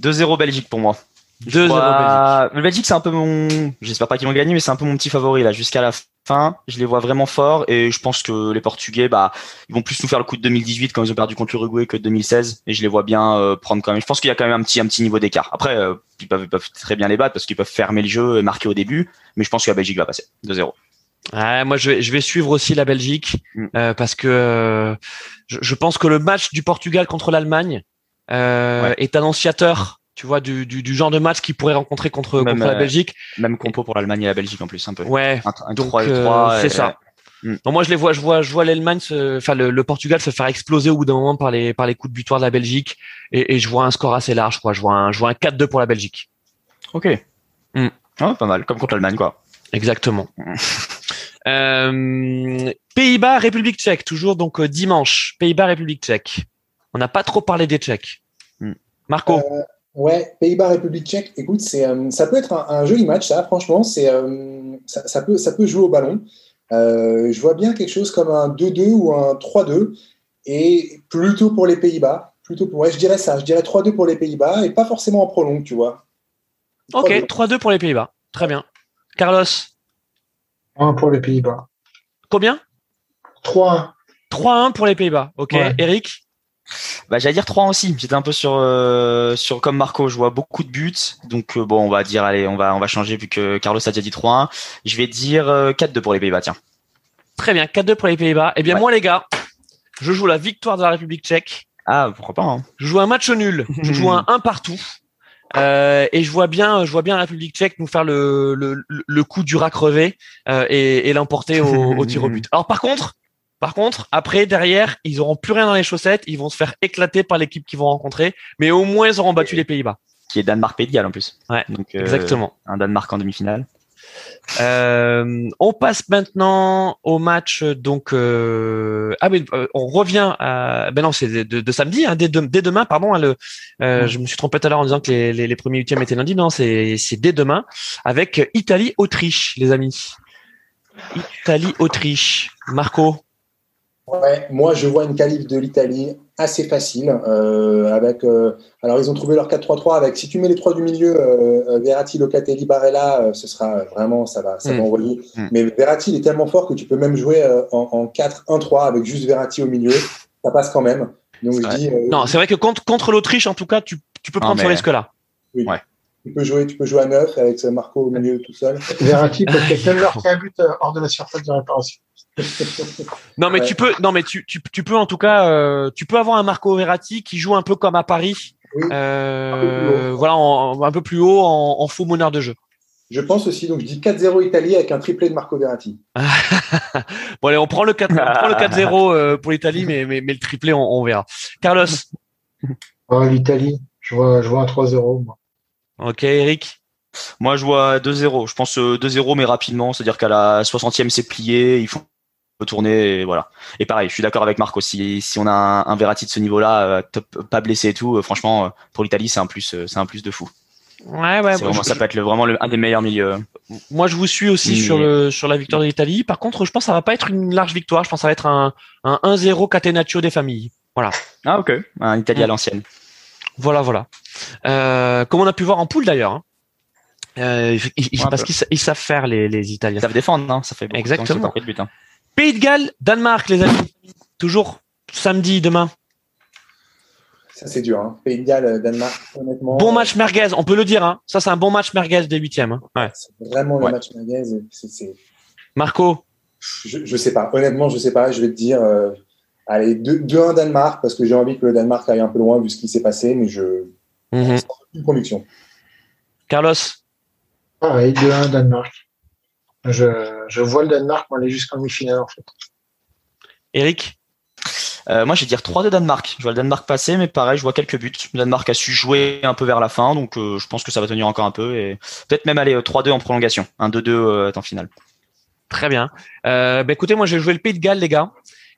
2-0 Belgique pour moi. 2-0 Belgique. Le Belgique, c'est un peu mon. J'espère pas qu'ils vont gagner, mais c'est un peu mon petit favori là jusqu'à la fin. Je les vois vraiment forts et je pense que les Portugais, bah, ils vont plus nous faire le coup de 2018 quand ils ont perdu contre l'Uruguay que de 2016. Et je les vois bien euh, prendre quand même. Je pense qu'il y a quand même un petit, un petit niveau d'écart. Après, euh, ils, peuvent, ils, peuvent, très bien les battre parce qu'ils peuvent fermer le jeu et marquer au début. Mais je pense que la Belgique va passer 2-0 moi, je vais, je vais suivre aussi la Belgique mm. euh, parce que euh, je, pense que le match du Portugal contre l'Allemagne euh, est annonciateur, tu vois, du, du, genre de match qu'ils pourraient rencontrer contre, contre la Belgique. Même compo pour l'Allemagne et la Belgique en plus, un peu. Ouais. donc c'est ça. Mm. Donc moi je les vois, je vois, je vois l'Allemagne, enfin le, Portugal se faire exploser au bout d'un moment par les par les coups de butoir de la Belgique et, et je vois un score assez large, quoi. Je vois un, je vois un 4-2 pour la Belgique. Ok. Mm. pas mal, comme contre l'Allemagne, quoi. Exactement. Euh, Pays-Bas, République tchèque, toujours donc euh, dimanche. Pays-Bas, République tchèque. On n'a pas trop parlé des Tchèques. Hmm. Marco euh, Ouais, Pays-Bas, République tchèque. Écoute, c'est, ça peut être un, joli match, ça, franchement. C'est, ça, peut, ça peut jouer au ballon. je vois bien quelque chose comme un 2-2 ou un 3-2. et plutôt pour les Pays-Bas. Plutôt pour, ouais, je dirais ça. Je dirais 3-2 pour les Pays-Bas et pas forcément en prolongue, tu vois. Ok, 3-2 pour les Pays-Bas. Très bien. Carlos 1 pour les Pays-Bas. Combien? 3-1. 3-1 pour les Pays-Bas. Ok. Ouais. Eric? Bah, j'allais dire 3 aussi. J'étais un peu sur, euh, sur comme Marco. Je vois beaucoup de buts. Donc, euh, bon, on va dire, allez, on va, on va changer vu que Carlos a déjà dit 3-1. Je vais dire euh, 4-2 pour les Pays-Bas, tiens. Très bien. 4-2 pour les Pays-Bas. Eh bien, Ouais. moi, les gars, je joue la victoire de la République tchèque. Ah, pourquoi pas, hein. Je joue un match nul. Je joue un 1 partout. Euh, et je vois bien, je vois bien la République tchèque nous faire le, le, le coup du rat crevé euh, et, et l'emporter au, au tir au but. Alors par contre, par contre, après derrière, ils auront plus rien dans les chaussettes. Ils vont se faire éclater par l'équipe qu'ils vont rencontrer, mais au moins ils auront battu les Pays-Bas. Qui est Danemark-Pays de Galles en plus. Ouais, Donc, euh, Exactement. Un Danemark en demi-finale. Euh, on passe maintenant au match donc euh, ah mais euh, on revient à ben non c'est de, de, de samedi hein, dès, de- dès demain pardon hein, le euh, je me suis trompé tout à l'heure en disant que les, les, les premiers huitièmes étaient lundi. Non c'est dès demain avec Italie Autriche les amis. Italie Autriche Marco. Ouais, moi, je vois une qualif de l'Italie assez facile. euh, avec, euh, alors, ils ont trouvé leur 4-3-3 avec. Si tu mets les trois du milieu, euh, euh, Verratti, Locatelli, Barella, euh, ce sera vraiment, ça va, ça va Mm. envoyer. Mm. Mais Verratti, il est tellement fort que tu peux même jouer euh, en, en 4-1-3 avec juste Verratti au milieu. Ça passe quand même. Donc, je Ouais. dis, non c'est vrai que contre contre l'Autriche en tout cas tu tu peux Non, prendre ce mais- risque là tu peux jouer, tu peux jouer à 9 avec Marco au milieu tout seul. Verratti peut peut-être même leur faire un but euh, hors de la surface de réparation. non mais Ouais. tu peux non mais tu, tu tu peux en tout cas euh, tu peux avoir un Marco Verratti qui joue un peu comme à Paris Oui. Euh, Un peu plus haut. voilà, en- un peu plus haut en, en faux meneur de jeu. Je pense aussi, donc je dis 4-0 Italie avec un triplé de Marco Verratti. Bon allez, on prend le 4 on prend le 4-0 euh, pour l'Italie, mais, mais mais le triplé on, on verra. Carlos, Oh, L'Italie, je vois, je vois un 3-0. moi. Ok, Eric, Moi, je vois 2-0. Je pense euh, 2-0, mais rapidement. C'est-à-dire qu'à la 60e, c'est plié. Il faut tourner. Et voilà. Et pareil, je suis d'accord avec Marco. Si, si on a un, un Verratti de ce niveau-là, euh, pas blessé et tout, euh, franchement, euh, pour l'Italie, c'est un plus, euh, c'est un plus de fou. ouais ouais, vraiment, je, ça peut être le- vraiment le- un des meilleurs milieux. moi, je vous suis aussi sur le sur la victoire de l'Italie. Par contre, je pense que ça va pas être une large victoire. Je pense que ça va être un un 1-0 Catenaccio des familles. Ah ok. Un Italie à Mm. l'ancienne. Voilà, voilà. Euh, comme on a pu voir en poule d'ailleurs. hein. Euh, ils- ils- Ouais, un parce peu. qu'ils sa- ils savent faire les, les Italiens. Ils savent défendre, hein. Ça fait beaucoup Exactement. de but, hein. Pays de Galles, Danemark, les amis. Toujours samedi, demain. Ça, c'est dur. Hein. Pays de Galles, Danemark, honnêtement. Bon euh, match merguez, on peut le dire. Hein. Ça, c'est un bon match merguez des huitièmes. Hein. Ouais. C'est vraiment le match merguez. C'est, c'est- Marco, je, je sais pas. Honnêtement, je sais pas. Je vais te dire, euh, allez, 2 2-1 Danemark, parce que j'ai envie que le Danemark aille un peu loin vu ce qui s'est passé, mais je. Mhm. sans aucune conviction. Carlos, Pareil, 2-1 Danemark. Je, je vois le Danemark moi, aller jusqu'en demi-finale, en fait. Eric, Euh, moi, je vais dire 3 de Danemark. Je vois le Danemark passer, mais pareil, je vois quelques buts. Le Danemark a su jouer un peu vers la fin, donc euh, je pense que ça va tenir encore un peu et peut-être même aller euh, 3-2 en prolongation. Un 2-2 euh, en finale. très bien. Euh, bah, écoutez, moi, je vais jouer le Pays de Galles, les gars.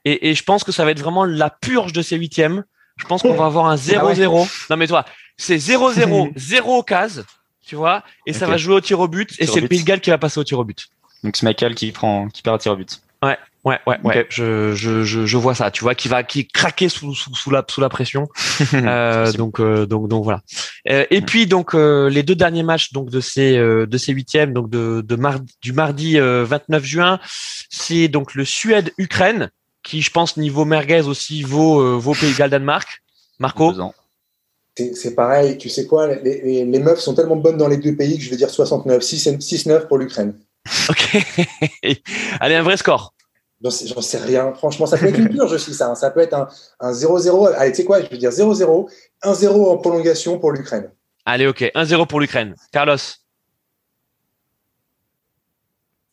Et, et je pense que ça va être vraiment la purge de ces huitièmes. Je pense qu'on va avoir un 0-0. Non, mais toi, c'est 0-0, 0 cases, tu vois, et ça va jouer au tir au but, et au c'est le. Pays de Galles qui va passer au tir au but. Donc c'est Michael qui prend, qui perd un tir au but. Ouais, ouais, ouais. Ok. Je, je, je, je vois ça. Tu vois, qui va, qui craquer sous, sous, sous la, sous la pression. Euh, donc, euh, donc, donc voilà. Euh, et puis donc euh, les deux derniers matchs donc de ces euh, de ces huitièmes donc de, de mardi, du mardi euh, 29 juin, c'est donc le Suède-Ukraine qui je pense niveau merguez aussi vaut euh, vaut Pays de Galles Danemark. Marco. C'est, pareil. Tu sais quoi les, les, les meufs sont tellement bonnes dans les deux pays que je vais dire 69. 6 6-9 pour l'Ukraine. Ok. Allez un vrai score. J'en sais, rien. Franchement, ça peut être une purge aussi, ça. hein. Ça peut être un, un 0-0. Allez, tu sais quoi Je vais dire 0-0. 1-0 en prolongation pour l'Ukraine. Allez ok 1-0 pour l'Ukraine. Carlos.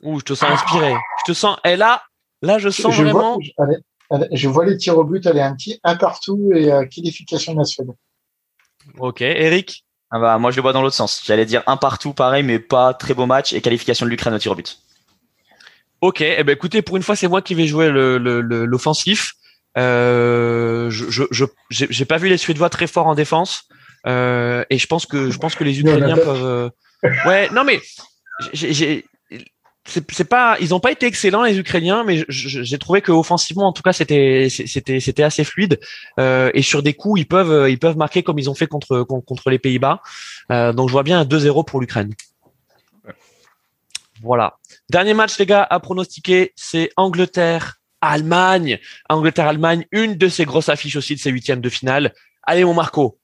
Ouh je te sens inspiré. Je te sens. Et là là je sens je, vraiment. vois, je, allez, allez, je vois les tirs au but aller un petit un partout et euh, qualification de la Suède. Ok Eric? Ah bah, moi je le vois dans l'autre sens. J'allais dire un partout pareil, mais pas très beau match et qualification de l'Ukraine au tir au but. Ok, eh ben écoutez, pour une fois, c'est moi qui vais jouer le- le- le- l'offensif. Euh, je je je- j'ai j'ai pas vu les Suédois très forts en défense, euh, et je pense que je pense que les Ukrainiens peuvent. euh, Ouais, non mais j'ai j'ai- c'est pas, ils ont pas été excellents les Ukrainiens, mais j'ai trouvé que offensivement, en tout cas, c'était c'était c'était assez fluide. Euh, et sur des coups, ils peuvent ils peuvent marquer comme ils ont fait contre contre les Pays-Bas. Euh, donc je vois bien un 2-0 pour l'Ukraine. Voilà. Dernier match, les gars, à pronostiquer, c'est Angleterre-Allemagne. Angleterre-Allemagne, une de ces grosses affiches aussi de ces huitièmes de finale. Allez, mon Marco.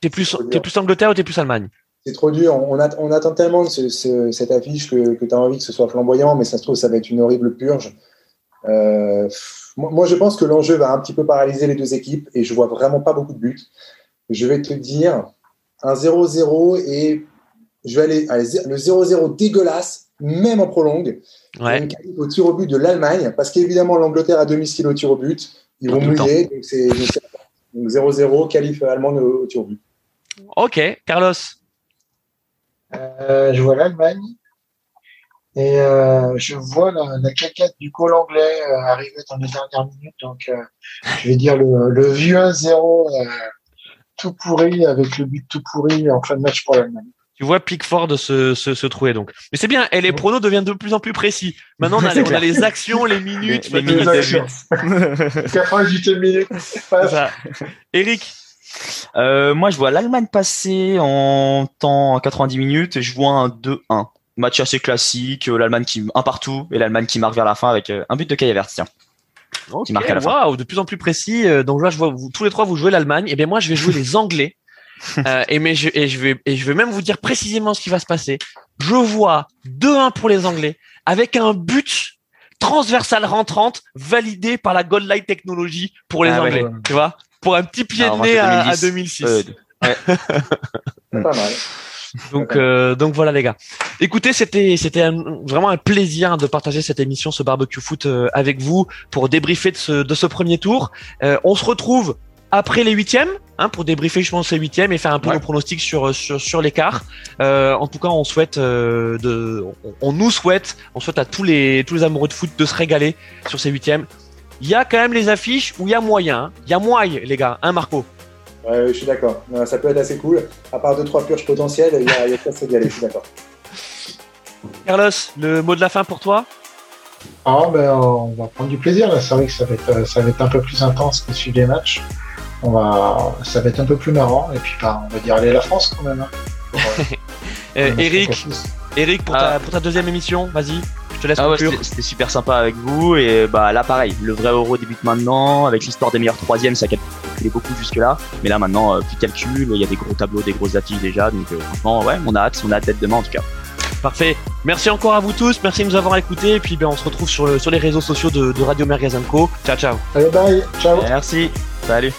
T'es plus, es plus Angleterre ou t'es plus Allemagne? C'est trop dur. On, attend tellement de cette affiche que, que tu as envie que ce soit flamboyant, mais ça se trouve, ça va être une horrible purge. Euh, moi, je pense que l'enjeu va un petit peu paralyser les deux équipes et je vois vraiment pas beaucoup de buts. Je vais te dire un 0-0 et je vais aller, le 0-0 dégueulasse, même en prolongue. Ouais. Au tir au but de l'Allemagne, parce qu'évidemment, l'Angleterre a domicile au tir au but. Ils vont mouiller. Donc, 0-0, qualif allemand au tir au but. Ok, Carlos. Euh, je vois l'Allemagne. Et euh, je vois la, la caquette du col anglais euh, arriver dans les dernières minutes. Donc, je vais dire le, le vieux 1-0 tout pourri avec le but tout pourri en fin de match pour l'Allemagne. Tu vois Pickford se, se, se trouver donc. Mais c'est bien, et les pronos deviennent de plus en plus précis. Maintenant, on a, on a les actions, les minutes, les, les minutes. actions. 98 minutes. Eric euh, Moi, je vois l'Allemagne passer en temps 90 minutes. Je vois un 2-1. Match assez classique. L'Allemagne qui un partout et l'Allemagne qui marque vers la fin avec euh, un but de Kai Tiens. qui marque à la fin. de plus en plus précis. Euh, donc là, je vois vous, tous les trois vous jouez l'Allemagne. Et bien moi, je vais jouer les Anglais. euh, et, mais je, et, je vais, et je vais même vous dire précisément ce qui va se passer. Je vois 2-1 pour les Anglais avec un but transversal rentrante validé par la Gold Light Technology pour les ah Anglais. Tu vois? Pour un petit pied de nez à, 2006. Euh, ouais. Pas mal. Donc, euh, donc voilà les gars. Écoutez, c'était c'était vraiment un plaisir de partager cette émission, ce barbecue foot euh, avec vous pour débriefer de ce, de ce premier tour. Euh, on se retrouve après les huitièmes, hein, pour débriefer je pense les huitièmes et faire un peu nos pronostics sur sur, sur l'écart. Euh, en tout cas, on souhaite euh, de, on, nous souhaite, on souhaite à tous les tous les amoureux de foot de se régaler sur ces huitièmes. Il y a quand même les affiches où il y a moyen, hein. il y a moyen les gars, hein Marco? Ouais, je suis d'accord. Ça peut être assez cool. À part deux trois purges potentielles, il y a, il y a de se régaler. Je suis d'accord. Carlos, le mot de la fin pour toi? Ah ben on va prendre du plaisir là. C'est vrai que ça va être ça va être un peu plus intense que suivre les matchs on va, ça va être un peu plus marrant. Et puis, bah, on va dire aller à la France quand même. Hein. Euh, Eric, Eric pour, ta, ah. pour ta deuxième émission, vas-y. Je te laisse ah C'était super sympa avec vous et bah là pareil, le vrai euro débute maintenant avec l'histoire des meilleurs troisièmes, ça calculé beaucoup jusque là, mais là maintenant euh, plus de calcul, il y a des gros tableaux, des grosses affiches déjà, donc euh, franchement ouais, on a hâte, on a hâte d'être demain en tout cas. Parfait. Merci encore à vous tous. Merci de nous avoir écoutés. Et puis, ben, on se retrouve sur, sur les réseaux sociaux de, de Radio Mergazanco. Ciao, ciao. Allez, bye. Ciao. Merci. Salut.